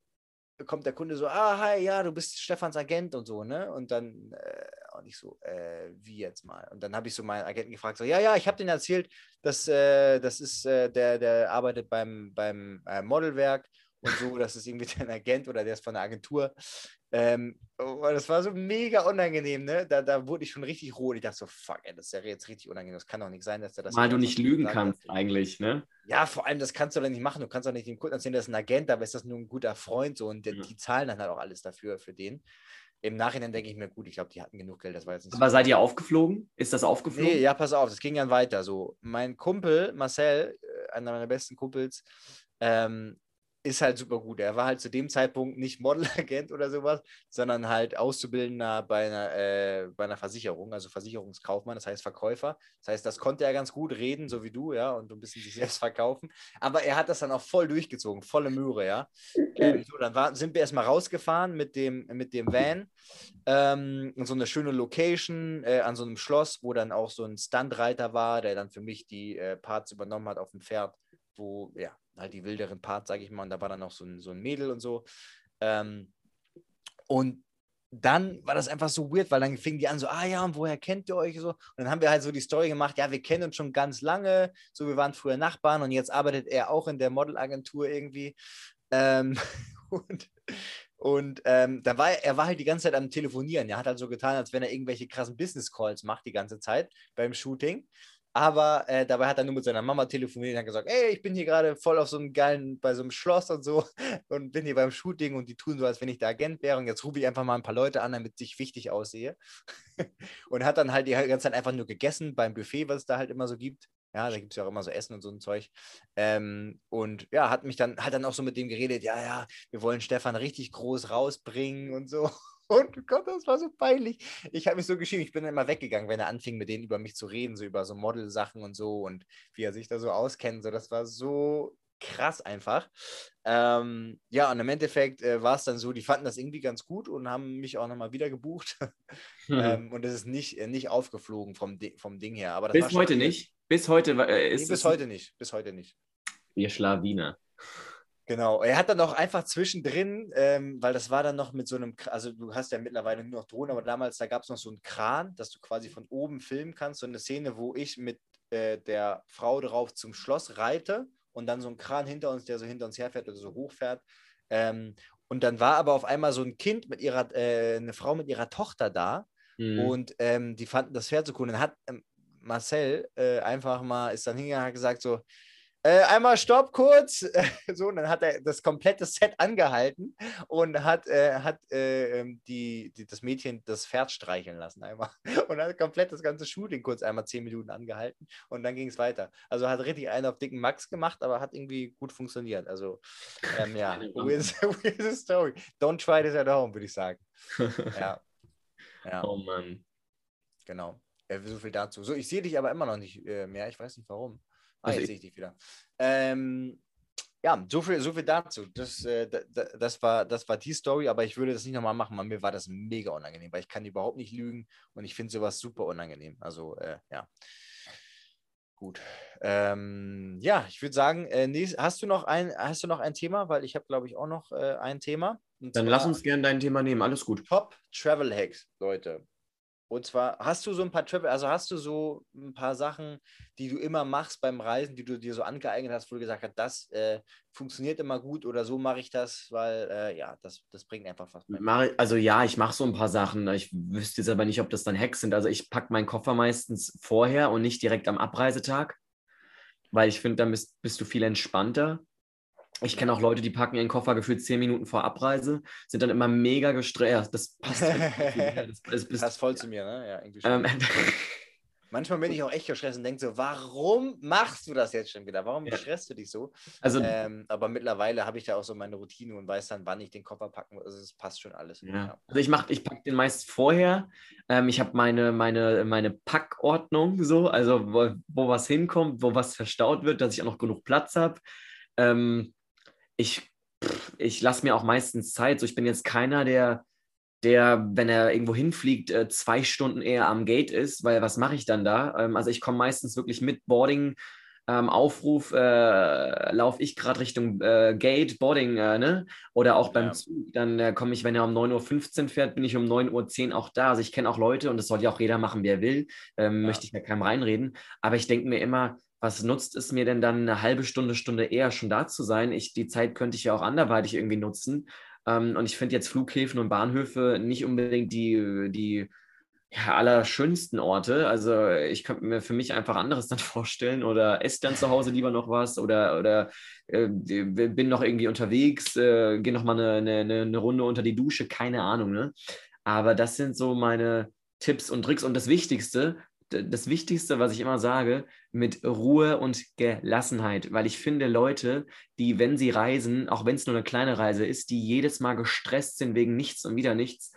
kommt der Kunde so: Ah, hi, ja, du bist Stefans Agent und so, ne? Und dann äh, und ich so: äh, Wie jetzt mal? Und dann habe ich so meinen Agenten gefragt: so, Ja, ja, ich habe denen erzählt, dass äh, das ist äh, der, der arbeitet beim, beim äh, Modelwerk und so, das ist irgendwie dein Agent oder der ist von der Agentur. Ähm, und das war so mega unangenehm, ne? Da, da wurde ich schon richtig rot. Ich dachte so, fuck, ey, das ist ja jetzt richtig unangenehm. Das kann doch nicht sein, dass er das. Weil du nicht so lügen gesagt kannst eigentlich, ne? Ja, vor allem, das kannst du doch nicht machen. Du kannst doch nicht dem Kunden erzählen, das ist ein Agent, aber ist das nur ein guter Freund so und der, Ja. die zahlen dann halt auch alles dafür für den. Im Nachhinein denke ich mir, gut, ich glaube, die hatten genug Geld, das war jetzt nicht so Aber seid ihr aufgeflogen? Ist das aufgeflogen? Nee, ja, pass auf, das ging dann weiter. So, mein Kumpel, Marcel, äh, einer meiner besten Kumpels, ähm, ist halt super gut. Er war halt zu dem Zeitpunkt nicht Modelagent oder sowas, sondern halt Auszubildender bei einer, äh, bei einer Versicherung, also Versicherungskaufmann, das heißt Verkäufer. Das heißt, das konnte er ganz gut reden, so wie du, ja, und ein bisschen sich selbst verkaufen. Aber er hat das dann auch voll durchgezogen, volle Möhre, ja. Ähm, so, dann war, sind wir erstmal rausgefahren mit dem, mit dem Van ähm, in so eine schöne Location äh, an so einem Schloss, wo dann auch so ein Stuntreiter war, der dann für mich die äh, Parts übernommen hat auf dem Pferd, wo, ja, halt die wilderen Parts, sage ich mal, und da war dann noch so ein, so ein Mädel und so. Ähm, und dann war das einfach so weird, weil dann fingen die an so, ah ja, und woher kennt ihr euch so? Und dann haben wir halt so die Story gemacht, ja, wir kennen uns schon ganz lange, so wir waren früher Nachbarn und jetzt arbeitet er auch in der Modelagentur irgendwie. Ähm, und und ähm, da war er, war halt die ganze Zeit am Telefonieren. Er hat halt so getan, als wenn er irgendwelche krassen Business Calls macht die ganze Zeit beim Shooting. Aber äh, dabei hat er nur mit seiner Mama telefoniert und hat gesagt, ey, ich bin hier gerade voll auf so einem geilen, bei so einem Schloss und so und bin hier beim Shooting und die tun so, als wenn ich der Agent wäre und jetzt rufe ich einfach mal ein paar Leute an, damit ich wichtig aussehe. und hat dann halt die ganze Zeit einfach nur gegessen beim Buffet, was es da halt immer so gibt. Ja, da gibt es ja auch immer so Essen und so ein Zeug. Ähm, und ja, hat mich dann, hat dann auch so mit dem geredet, ja, ja, wir wollen Stefan richtig groß rausbringen und so. Und Gott, das war so peinlich. Ich habe mich so geschrieben, ich bin dann immer weggegangen, wenn er anfing, mit denen über mich zu reden, so über so Modelsachen und so und wie er sich da so auskennt. So, das war so krass einfach. Ähm, ja, und im Endeffekt äh, war es dann so, die fanden das irgendwie ganz gut und haben mich auch nochmal wieder gebucht. Mhm. ähm, und es ist nicht, äh, nicht aufgeflogen vom, Di- vom Ding her. Aber bis heute nicht. Bis heute äh, Nee, ist bis es heute nicht. Bis heute nicht. Ihr Schlawiner. Genau, er hat dann auch einfach zwischendrin, ähm, weil das war dann noch mit so einem, also du hast ja mittlerweile nur noch Drohnen, aber damals, da gab es noch so einen Kran, dass du quasi von oben filmen kannst, so eine Szene, wo ich mit äh, der Frau drauf zum Schloss reite und dann so ein Kran hinter uns, der so hinter uns herfährt oder so hochfährt. Ähm, und dann war aber auf einmal so ein Kind mit ihrer, äh, eine Frau mit ihrer Tochter da Mhm. und ähm, die fanden das Pferd so cool. Und dann hat ähm, Marcel äh, einfach mal, ist dann hingegangen und hat gesagt so, äh, einmal Stopp kurz. so, und dann hat er das komplette Set angehalten und hat, äh, hat äh, ähm, die, die, das Mädchen das Pferd streicheln lassen einmal. Und hat komplett das ganze Shooting kurz einmal zehn Minuten angehalten und dann ging es weiter. Also hat richtig einen auf dicken Max gemacht, aber hat irgendwie gut funktioniert. Also ähm, ja, weird story. Don't try this at home, würde ich sagen. Ja. Ja. oh Mann. Genau. Äh, so viel dazu. So, ich sehe dich aber immer noch nicht äh, mehr. Ich weiß nicht warum. Ah, Also jetzt sehe ich dich wieder. Ähm, ja, so viel, so viel dazu. Das, äh, da, da, das, war, das war die Story, aber ich würde das nicht nochmal machen, weil mir war das mega unangenehm, weil ich kann überhaupt nicht lügen und ich finde sowas super unangenehm. Also, äh, ja. Gut. Ähm, ja, ich würde sagen, äh, nächst, hast, du noch ein, hast du noch ein Thema? Weil ich habe, glaube ich, auch noch äh, ein Thema. Dann lass uns gerne dein Thema nehmen. Alles gut. Top Travel Hacks, Leute. Und zwar hast du so ein paar Travel, also hast du so ein paar Sachen, die du immer machst beim Reisen, die du dir so angeeignet hast, wo du gesagt hast, das äh, funktioniert immer gut oder so mache ich das, weil äh, ja, das, das bringt einfach was. Also ja, ich mache so ein paar Sachen. Ich wüsste jetzt aber nicht, ob das dann Hacks sind. Also ich packe meinen Koffer meistens vorher und nicht direkt am Abreisetag, weil ich finde, dann bist, bist du viel entspannter. Ich kenne auch Leute, die packen ihren Koffer gefühlt zehn Minuten vor Abreise, sind dann immer mega gestresst. Das passt. das, das, Das passt voll zu mir, ne? Ja, irgendwie schon. ähm, Manchmal bin ich auch echt gestresst und denke so, warum machst du das jetzt schon wieder? Warum Ja. stresst du dich so? Also, Ähm, aber mittlerweile habe ich da auch so meine Routine und weiß dann, wann ich den Koffer packen muss. Also es passt schon alles. Ja. Also ich mache, ich packe den meist vorher. Ähm, ich habe meine, meine, meine Packordnung so, also wo, wo was hinkommt, wo was verstaut wird, dass ich auch noch genug Platz habe. Ähm, ich ich lasse mir auch meistens Zeit. So, ich bin jetzt keiner, der, der, wenn er irgendwo hinfliegt, äh, zwei Stunden eher am Gate ist, weil was mache ich dann da? Ähm, also ich komme meistens wirklich mit Boarding. Ähm, Aufruf, äh, laufe ich gerade Richtung äh, Gate, Boarding, äh, ne? Oder auch beim Ja. Zug, dann äh, komme ich, wenn er um 9.15 Uhr fährt, bin ich um 9.10 Uhr auch da. Also ich kenne auch Leute und das soll ja auch jeder machen, wie er will. Ähm, Ja. Möchte ich ja keinem reinreden. Aber ich denke mir immer, was nutzt es mir denn dann eine halbe Stunde, Stunde eher schon da zu sein? Ich, die Zeit könnte ich ja auch anderweitig irgendwie nutzen. Ähm, und ich finde jetzt Flughäfen und Bahnhöfe nicht unbedingt die, die ja, allerschönsten Orte. Also ich könnte mir für mich einfach anderes dann vorstellen oder esse dann zu Hause lieber noch was oder, oder äh, bin noch irgendwie unterwegs, äh, gehe noch mal eine, eine, eine Runde unter die Dusche, keine Ahnung. Ne? Aber das sind so meine Tipps und Tricks. Und das Wichtigste, das Wichtigste, was ich immer sage, mit Ruhe und Gelassenheit, weil ich finde Leute, die, wenn sie reisen, auch wenn es nur eine kleine Reise ist, die jedes Mal gestresst sind wegen nichts und wieder nichts,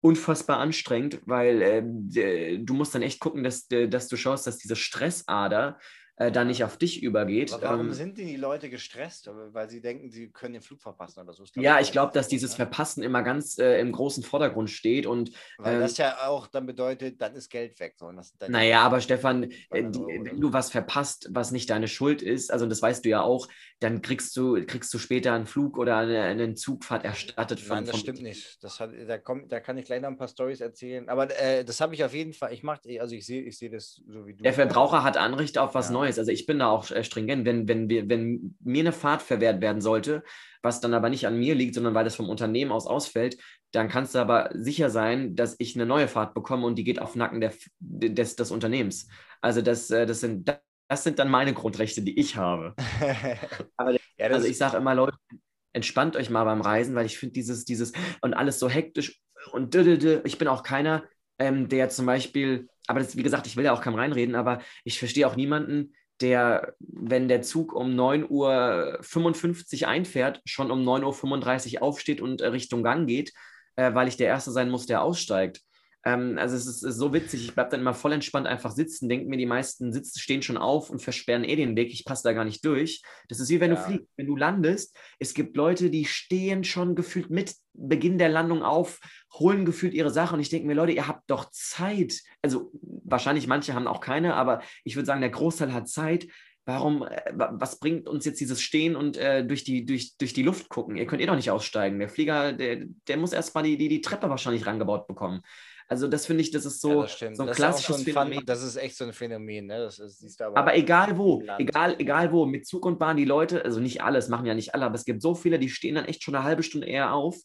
unfassbar anstrengend, weil d- du musst dann echt gucken, dass, dass du schaust, dass diese Stressader äh, da nicht auf dich übergeht. Aber warum Ähm, sind denn die Leute gestresst? Weil sie denken, sie können den Flug verpassen oder so. Ist, ja, auch ich glaube, dass dieses? Verpassen immer ganz äh, im großen Vordergrund steht und Weil ähm, das ja auch dann bedeutet, dann ist Geld weg. So. Dann Naja, aber Stefan, äh, 200 die, Euro oder wenn so. du was verpasst, was nicht deine Schuld ist, also das weißt du ja auch, dann kriegst du, kriegst du später einen Flug oder eine, eine Zugfahrt erstattet von. Nein, das stimmt nicht. Das hat, da, kommt, da kann ich gleich noch ein paar Stories erzählen. Aber äh, das habe ich auf jeden Fall. Ich mache, also ich sehe, ich sehe das so wie du. Der Verbraucher hat Anrecht auf was Ja. Neues. Also ich bin da auch äh, stringent. Wenn, wenn, wir, wenn mir eine Fahrt verwehrt werden sollte, was dann aber nicht an mir liegt, sondern weil das vom Unternehmen aus ausfällt, dann kannst du aber sicher sein, dass ich eine neue Fahrt bekomme und die geht auf Nacken der, des, des Unternehmens. Also das, äh, das, sind, das sind dann meine Grundrechte, die ich habe. Aber- ja, Also ich sage immer, Leute, entspannt euch mal beim Reisen, weil ich finde dieses, dieses und alles so hektisch und ich bin auch keiner, ähm, der zum Beispiel, aber das, wie gesagt, ich will ja auch keinem reinreden, aber ich verstehe auch niemanden, der, wenn der Zug um 9.55 Uhr einfährt, schon um 9.35 Uhr aufsteht und äh, Richtung Gang geht, äh, weil ich der Erste sein muss, der aussteigt. Ähm, also es ist, ist so witzig, ich bleibe dann immer voll entspannt einfach sitzen, denke mir, die meisten sitzen, stehen schon auf und versperren eh den Weg, ich passe da gar nicht durch. Das ist wie wenn du Ja. fliegst, wenn du landest, es gibt Leute, die stehen schon gefühlt mit Beginn der Landung auf, holen gefühlt ihre Sache und ich denke mir, Leute, ihr habt doch Zeit. Also wahrscheinlich manche haben auch keine, aber ich würde sagen, der Großteil hat Zeit. Warum, äh, wa- was bringt uns jetzt dieses Stehen und äh, durch, die, durch, durch die Luft gucken? Ihr könnt eh doch nicht aussteigen. Der Flieger, der, der muss erstmal die, die, die Treppe wahrscheinlich rangebaut bekommen. Also das finde ich, das ist so, ja, das so ein das klassisches ein Phänomen. Fun, das ist echt so ein Phänomen. Ne? Das ist, siehst du aber, Aber egal wo, egal, egal wo, mit Zug und Bahn, die Leute, also nicht alles, machen ja nicht alle, aber es gibt so viele, die stehen dann echt schon eine halbe Stunde eher auf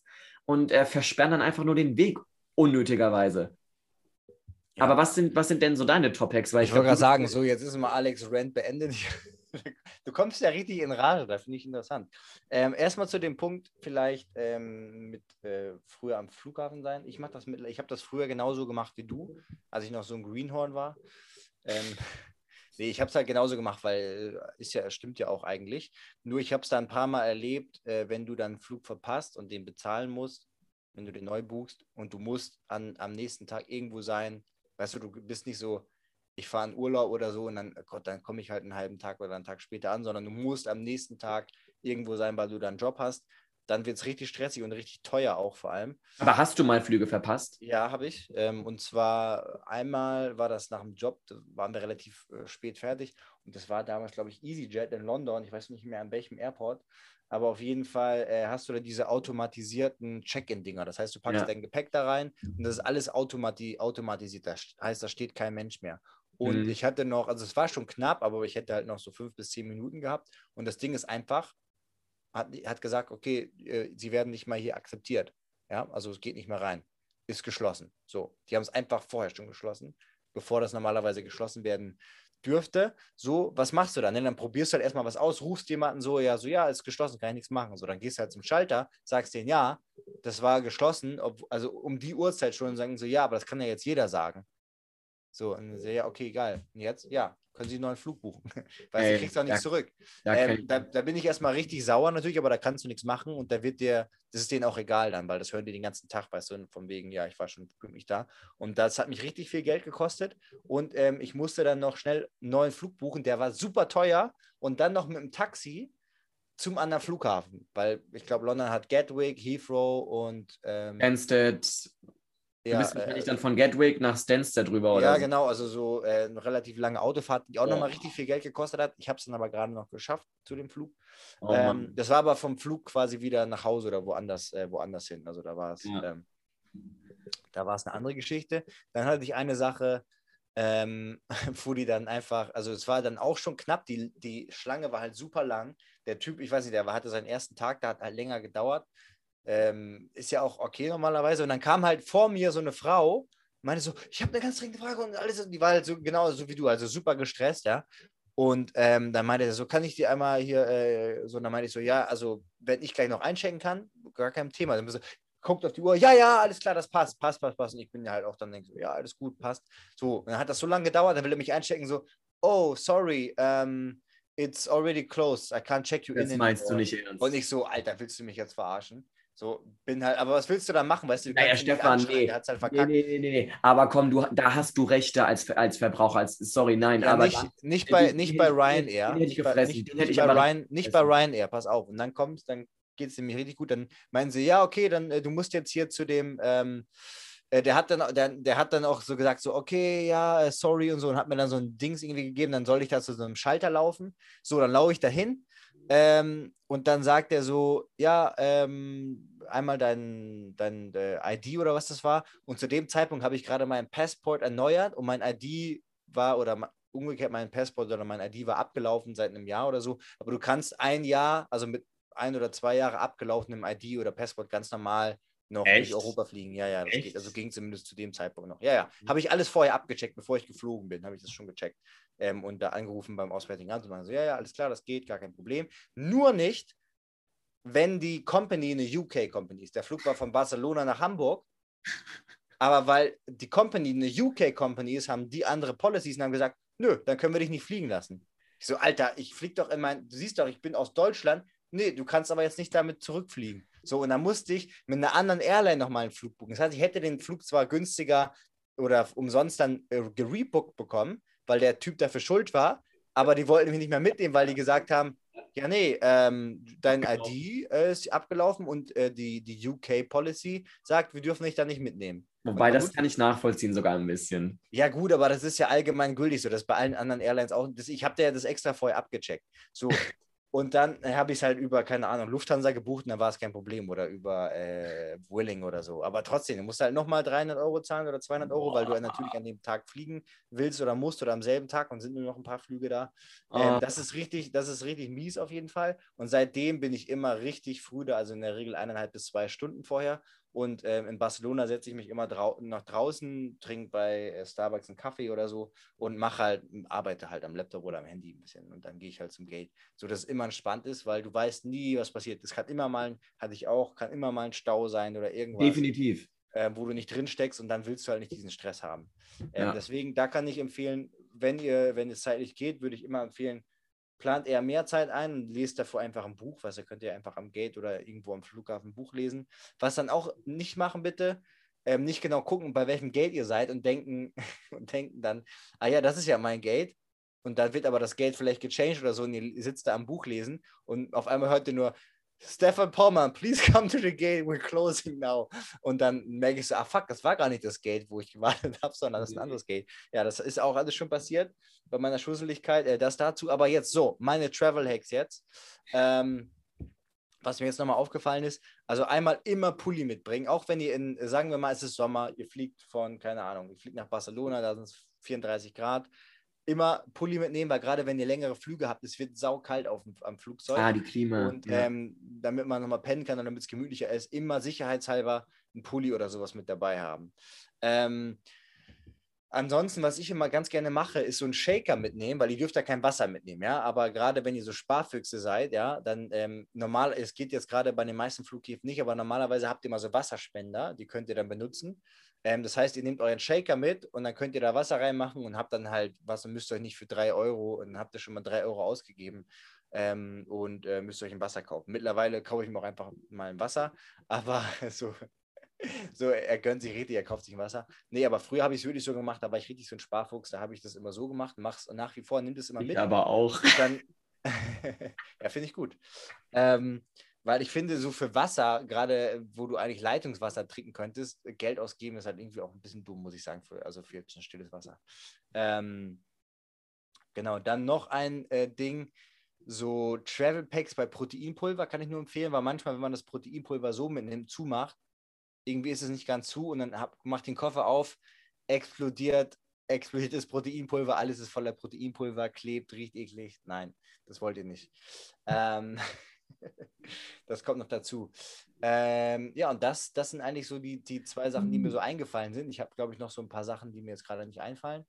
und äh, versperren dann einfach nur den Weg unnötigerweise. Ja. Aber was sind, was sind denn so deine Top-Hacks? Weil Ich wollte gerade sagen, so jetzt ist mal Alex Rant beendet. Du kommst ja richtig in Rage, das finde ich interessant. Ähm, Erstmal zu dem Punkt, vielleicht ähm, mit äh, früher am Flughafen sein. Ich mache das mit, ich habe das früher genauso gemacht wie du, als ich noch so ein Greenhorn war. Ähm, nee, ich habe es halt genauso gemacht, weil äh, ist ja, stimmt ja auch eigentlich. Nur ich habe es da ein paar Mal erlebt, äh, wenn du dann einen Flug verpasst und den bezahlen musst, wenn du den neu buchst und du musst an, am nächsten Tag irgendwo sein. Weißt du, du bist nicht so, ich fahre in Urlaub oder so und dann, oh Gott, dann komme ich halt einen halben Tag oder einen Tag später an, sondern du musst am nächsten Tag irgendwo sein, weil du da einen Job hast. Dann wird es richtig stressig und richtig teuer auch vor allem. Aber hast du mal Flüge verpasst? Ja, habe ich. Ähm, und zwar einmal war das nach dem Job, da waren wir relativ äh, spät fertig. Und das war damals, glaube ich, EasyJet in London. Ich weiß nicht mehr an welchem Airport. Aber auf jeden Fall äh, hast du da diese automatisierten Check-in-Dinger. Das heißt, du packst Ja. dein Gepäck da rein und das ist alles automati automatisiert. Das heißt, da steht kein Mensch mehr. Und Mhm. ich hatte noch, also es war schon knapp, aber ich hätte halt noch so fünf bis zehn Minuten gehabt. Und das Ding ist einfach, hat, hat gesagt, okay, äh, sie werden nicht mal hier akzeptiert. Ja, also es geht nicht mehr rein. Ist geschlossen. So, die haben es einfach vorher schon geschlossen, bevor das normalerweise geschlossen werden dürfte. So, was machst du dann? Ne, Dann probierst du halt erstmal was aus, rufst jemanden so, ja, so, ja, ist geschlossen, kann ich nichts machen. So, dann gehst du halt zum Schalter, sagst denen, ja, das war geschlossen, ob, also um die Uhrzeit schon, und sagen so, ja, aber das kann ja jetzt jeder sagen. So, und ja, okay, geil. Und jetzt, ja, können Sie einen neuen Flug buchen. Weil Ey, du kriegst auch nichts da- zurück. Da Ähm, da, da bin ich erstmal richtig sauer natürlich, aber da kannst du nichts machen und da wird dir, das ist denen auch egal dann, weil das hören die den ganzen Tag, weißt du, von wegen, ja, ich war schon pünktlich da. Und das hat mich richtig viel Geld gekostet und ähm, ich musste dann noch schnell einen neuen Flug buchen, der war super teuer und dann noch mit dem Taxi zum anderen Flughafen, weil ich glaube, London hat Gatwick, Heathrow und ähm, Stansted. Du ja, bist wahrscheinlich äh, dann von Gatwick nach Stansted rüber, oder? ja, genau, also so äh, eine relativ lange Autofahrt, die auch Boah. nochmal richtig viel Geld gekostet hat. Ich habe es dann aber gerade noch geschafft zu dem Flug. Oh, ähm, das war aber vom Flug quasi wieder nach Hause oder woanders, äh, woanders hin. Also da war es, Ja. ähm, da war es eine andere Geschichte. Dann hatte ich eine Sache, ähm, wo die dann einfach, also es war dann auch schon knapp, die, die Schlange war halt super lang. Der Typ, ich weiß nicht, der war, hatte seinen ersten Tag, der hat halt länger gedauert. Ähm, ist ja auch okay normalerweise. Und dann kam halt vor mir so eine Frau, meinte so, ich habe eine ganz dringende Frage und alles, die war halt so genau so wie du, also super gestresst, ja. Und ähm, dann meinte er so, kann ich die einmal hier, äh, so, dann meinte ich so, ja, also wenn ich gleich noch einchecken kann, gar kein Thema. Dann so, guckt auf die Uhr, ja, ja, alles klar, das passt, passt, passt, passt. Und ich bin ja halt auch dann denke so, ja, alles gut, passt. So, und dann hat das so lange gedauert, dann will er mich einchecken, so, oh, sorry, um, it's already closed, I can't check you Das in meinst du anymore." nicht ernst. Und ich so, Alter, willst du mich jetzt verarschen? So, bin halt, aber was willst du da machen, weißt du? du Naja, Stefan, nee. Halt Nee, verkackt. nee, nee, nee, nee. Aber komm, du, da hast du Rechte als, als Verbraucher. Als, sorry, nein. Ja, aber nicht, dann- nicht bei, den nicht bei Ryanair. den nicht bei, nicht, nicht ich bei, aber Ryan, nicht bei gefressen. Ryanair, pass auf. Und dann kommst, dann geht es nämlich richtig gut. Dann meinen sie, ja, okay, dann äh, du musst jetzt hier zu dem, ähm, äh, der hat dann, der, der hat dann auch so gesagt, so, okay, ja, äh, sorry und so, und hat mir dann so ein Dings irgendwie gegeben, dann soll ich da zu so einem Schalter laufen. So, dann laufe ich da hin. Ähm, und dann sagt er so, ja, ähm, einmal dein, dein äh, ID oder was das war. Und zu dem Zeitpunkt habe ich gerade mein Passport erneuert und mein ID war oder umgekehrt mein Passport oder mein ID war abgelaufen seit einem Jahr oder so. Aber du kannst ein Jahr, also mit ein oder zwei Jahre abgelaufenem ID oder Passport ganz normal noch Echt? durch Europa fliegen. Ja, ja, das Echt? geht. Also ging zumindest zu dem Zeitpunkt noch. Ja, ja. Habe ich alles vorher abgecheckt, bevor ich geflogen bin, habe ich das schon gecheckt. Ähm, und da angerufen beim Auswärtigen Amt und sagen so, ja, ja, alles klar, das geht, gar kein Problem. Nur nicht, wenn die Company eine UK-Company ist. Der Flug war von Barcelona nach Hamburg. Aber weil die Company eine UK-Company ist, haben die andere Policies und haben gesagt, nö, dann können wir dich nicht fliegen lassen. Ich so, Alter, ich flieg doch in mein, du siehst doch, ich bin aus Deutschland. Nee, du kannst aber jetzt nicht damit zurückfliegen. So, und dann musste ich mit einer anderen Airline nochmal einen Flug buchen. Das heißt, ich hätte den Flug zwar günstiger oder umsonst dann äh, gerebookt bekommen, weil der Typ dafür schuld war, aber die wollten mich nicht mehr mitnehmen, weil die gesagt haben, ja, nee, ähm, dein ID äh, ist abgelaufen und äh, die, die UK-Policy sagt, wir dürfen dich da nicht mitnehmen. Wobei, das kann ich nachvollziehen sogar ein bisschen. Ja, gut, aber das ist ja allgemein gültig so. Das ist bei allen anderen Airlines auch. Das, ich habe ja das extra vorher abgecheckt. So. Und dann äh, habe ich es halt über, keine Ahnung, Lufthansa gebucht und dann war es kein Problem. Oder über äh, Willing oder so. Aber trotzdem, du musst halt nochmal 300 Euro zahlen oder 200 Euro, weil du ja natürlich an dem Tag fliegen willst oder musst oder am selben Tag und sind nur noch ein paar Flüge da. Ähm, Ah. das ist richtig, das ist richtig mies auf jeden Fall. Und seitdem bin ich immer richtig früh da, also in der Regel eineinhalb bis zwei Stunden vorher. Und ähm, in Barcelona setze ich mich immer drau nach draußen, trinke bei äh, Starbucks einen Kaffee oder so und mache halt, arbeite halt am Laptop oder am Handy ein bisschen. Und dann gehe ich halt zum Gate. So dass es immer entspannt ist, weil du weißt nie, was passiert. Es kann immer mal, ein- hatte ich auch, kann immer mal ein Stau sein oder irgendwas Definitiv. äh, wo du nicht drin steckst und dann willst du halt nicht diesen Stress haben. Ähm, Ja. Deswegen, da kann ich empfehlen, wenn ihr, wenn es zeitlich geht, würde ich immer empfehlen, plant eher mehr Zeit ein und lest davor einfach ein Buch, was ihr könnt ihr einfach am Gate oder irgendwo am Flughafen ein Buch lesen. Was dann auch nicht machen, bitte, ähm, nicht genau gucken, bei welchem Gate ihr seid und denken und denken dann, ah ja, das ist ja mein Gate. Und dann wird aber das Gate vielleicht gechanged oder so und ihr sitzt da am Buch lesen und auf einmal hört ihr nur, Stefan Pollmann, please come to the gate, we're closing now. Und dann merke ich so, ah fuck, das war gar nicht das Gate, wo ich gewartet habe, sondern das ist ein anderes Gate. Ja, das ist auch alles schon passiert bei meiner Schusseligkeit. Äh, das dazu. Aber jetzt so, meine Travel Hacks jetzt. Ähm, was mir jetzt nochmal aufgefallen ist, also einmal immer Pulli mitbringen, auch wenn ihr in, sagen wir mal, es ist Sommer, ihr fliegt von, keine Ahnung, ihr fliegt nach Barcelona, da sind es 34 Grad, immer Pulli mitnehmen, weil gerade wenn ihr längere Flüge habt, es wird saukalt auf dem, am Flugzeug. Ah, die Klima. Und ja. ähm, damit man nochmal pennen kann und damit es gemütlicher ist, immer sicherheitshalber einen Pulli oder sowas mit dabei haben. Ähm, ansonsten, was ich immer ganz gerne mache, ist so einen Shaker mitnehmen, weil ihr dürft ja kein Wasser mitnehmen, ja. Aber gerade wenn ihr so Sparfüchse seid, ja, dann ähm, normal, es geht jetzt gerade bei den meisten Flughäfen nicht, aber normalerweise habt ihr mal so Wasserspender, die könnt ihr dann benutzen. Ähm, das heißt, ihr nehmt euren Shaker mit und dann könnt ihr da Wasser reinmachen und habt dann halt Wasser, müsst euch nicht für 3 Euro und dann habt ihr schon mal 3 Euro ausgegeben ähm, und äh, müsst euch ein Wasser kaufen. Mittlerweile kaufe ich mir auch einfach mal ein Wasser, aber so, so er gönnt sich richtig, er kauft sich ein Wasser. Nee, aber früher habe ich es wirklich so gemacht, da war ich richtig so ein Sparfuchs, da habe ich das immer so gemacht, mach's nach wie vor, nimmt es immer Ich mit. aber auch. Dann, ja, finde ich gut. Ähm, weil ich finde, so für Wasser, gerade wo du eigentlich Leitungswasser trinken könntest, Geld ausgeben ist halt irgendwie auch ein bisschen dumm, muss ich sagen, für, also für jetzt ein stilles Wasser. Ähm, genau, dann noch ein äh, Ding, so Travel Packs bei Proteinpulver kann ich nur empfehlen, weil manchmal, wenn man das Proteinpulver so mitnimmt, zumacht, irgendwie ist es nicht ganz zu und dann hab, macht den Koffer auf, explodiert, explodiert das Proteinpulver, alles ist voller Proteinpulver, klebt, riecht eklig. Nein, das wollt ihr nicht. Ähm, das kommt noch dazu. Ähm, ja, und das, das sind eigentlich so die, die zwei Sachen, die mir so eingefallen sind. Ich habe, glaube ich, noch so ein paar Sachen, die mir jetzt gerade nicht einfallen.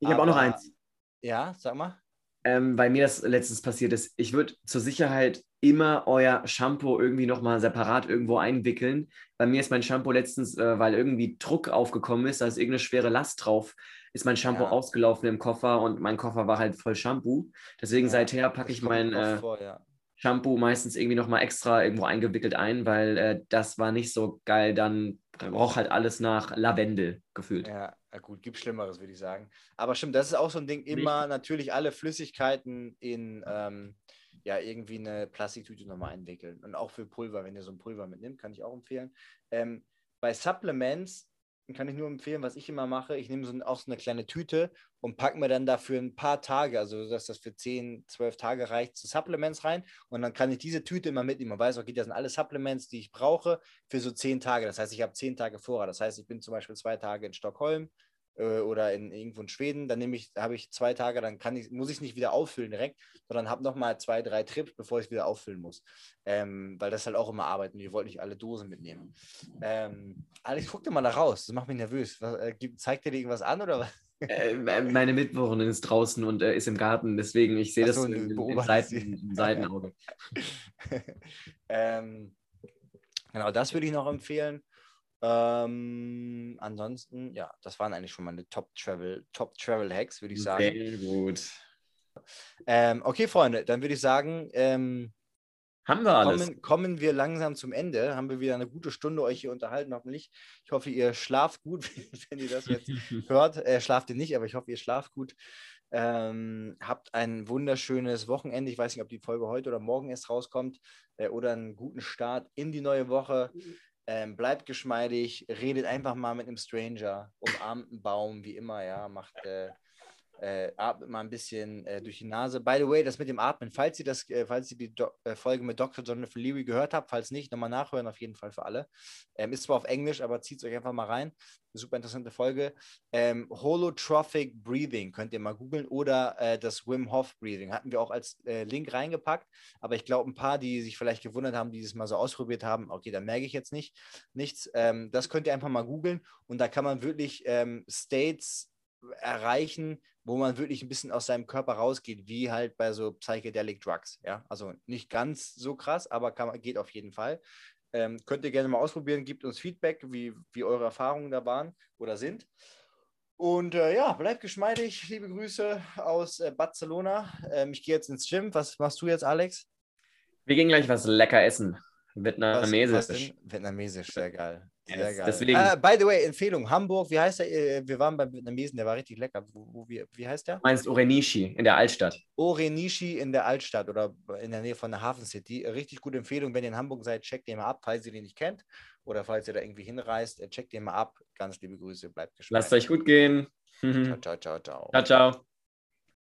Ich habe auch noch eins. Ja, sag mal. ähm, weil mir das letztens passiert ist. Ich würde zur Sicherheit immer euer Shampoo irgendwie nochmal separat irgendwo einwickeln. Bei mir ist mein Shampoo letztens, äh, weil irgendwie Druck aufgekommen ist, da ist irgendeine schwere Last drauf, ist mein Shampoo Ja. ausgelaufen im Koffer und mein Koffer war halt voll Shampoo. Deswegen Ja, seither packe ich mein äh, vor, ja. Shampoo meistens irgendwie nochmal extra irgendwo eingewickelt ein, weil äh, das war nicht so geil. Dann roch halt alles nach Lavendel gefühlt. Ja, gut, gibt Schlimmeres, würde ich sagen. Aber stimmt, das ist auch so ein Ding, immer natürlich alle Flüssigkeiten in ähm, ja, irgendwie eine Plastiktüte nochmal einwickeln. Und auch für Pulver, wenn ihr so ein Pulver mitnimmt, kann ich auch empfehlen. Ähm, bei Supplements kann ich nur empfehlen, was ich immer mache, ich nehme so ein, auch so eine kleine Tüte und packe mir dann dafür ein paar Tage, also dass das für 10, 12 Tage reicht, zu Supplements rein. Und dann kann ich diese Tüte immer mitnehmen. Man weiß, okay, das sind alle Supplements, die ich brauche für so 10 Tage. Das heißt, ich habe 10 Tage Vorrat. Das heißt, ich bin zum Beispiel zwei Tage in Stockholm äh, oder in irgendwo in Schweden, dann nehme ich, habe ich zwei Tage, dann kann ich, muss ich nicht wieder auffüllen direkt, sondern habe nochmal zwei, drei Trips, bevor ich es wieder auffüllen muss. Ähm, weil das halt auch immer arbeiten. Wir wollten nicht alle Dosen mitnehmen. Ähm, Alex, guck dir mal da raus. Das macht mich nervös. Was, äh, zeigt dir dir irgendwas an oder was? Äh, meine Mitbewohnerin ist draußen und äh, ist im Garten, deswegen ich sehe das so, in, in beobachtest Seiten, im Seitenauge. ähm, genau, das würde ich noch empfehlen. Ähm, ansonsten, ja, das waren eigentlich schon meine Top Travel, Top Travel Hacks, würde ich sagen. Sehr gut. Ähm, okay, Freunde, dann würde ich sagen, ähm, Haben wir alles. kommen, kommen wir langsam zum Ende. Haben wir wieder eine gute Stunde euch hier unterhalten, hoffentlich. Ich hoffe, ihr schlaft gut, wenn ihr das jetzt hört. Äh, schlaft ihr nicht, aber ich hoffe, ihr schlaft gut. Ähm, habt ein wunderschönes Wochenende. Ich weiß nicht, ob die Folge heute oder morgen erst rauskommt äh, oder einen guten Start in die neue Woche. Ähm, bleibt geschmeidig, redet einfach mal mit einem Stranger, umarmt einen Baum, wie immer, ja, macht, äh, äh, atmet mal ein bisschen äh, durch die Nase. By the way, das mit dem Atmen, falls ihr das, äh, falls ihr die Do äh, Folge mit Dr. Jonathan Leary gehört habt, falls nicht, nochmal nachhören, auf jeden Fall für alle. Ähm, ist zwar auf Englisch, aber zieht es euch einfach mal rein. Super interessante Folge. Ähm, Holotrophic Breathing könnt ihr mal googeln oder äh, das Wim Hof Breathing hatten wir auch als äh, Link reingepackt. Aber ich glaube, ein paar, die sich vielleicht gewundert haben, die das mal so ausprobiert haben, okay, da merke ich jetzt nicht nichts. Ähm, das könnt ihr einfach mal googeln und da kann man wirklich ähm, States erreichen, wo man wirklich ein bisschen aus seinem Körper rausgeht, wie halt bei so Psychedelic Drugs. Ja, also nicht ganz so krass, aber kann, geht auf jeden Fall. Ähm, könnt ihr gerne mal ausprobieren, gebt uns Feedback, wie, wie eure Erfahrungen da waren oder sind. Und äh, ja, bleibt geschmeidig. Liebe Grüße aus äh, Barcelona. Ähm, ich gehe jetzt ins Gym. Was machst du jetzt, Alex? Wir gehen gleich was lecker essen. Was, Vietnamesisch. was denn? Vietnamesisch, sehr geil. Sehr geil. deswegen- Ah, by the way, Empfehlung: Hamburg, wie heißt der? Äh, Wir waren beim Vietnamesen, der war richtig lecker. Wo, wo, wie, wie heißt der? Du meinst Orenishi in der Altstadt. Orenishi in der Altstadt oder in der Nähe von der Hafen City. Richtig gute Empfehlung, wenn ihr in Hamburg seid, checkt den mal ab, falls ihr den nicht kennt. Oder falls ihr da irgendwie hinreist, äh, checkt den mal ab. Ganz liebe Grüße, bleibt gespannt. Lasst euch gut gehen. Ciao, ciao, ciao, ciao. ciao, ciao.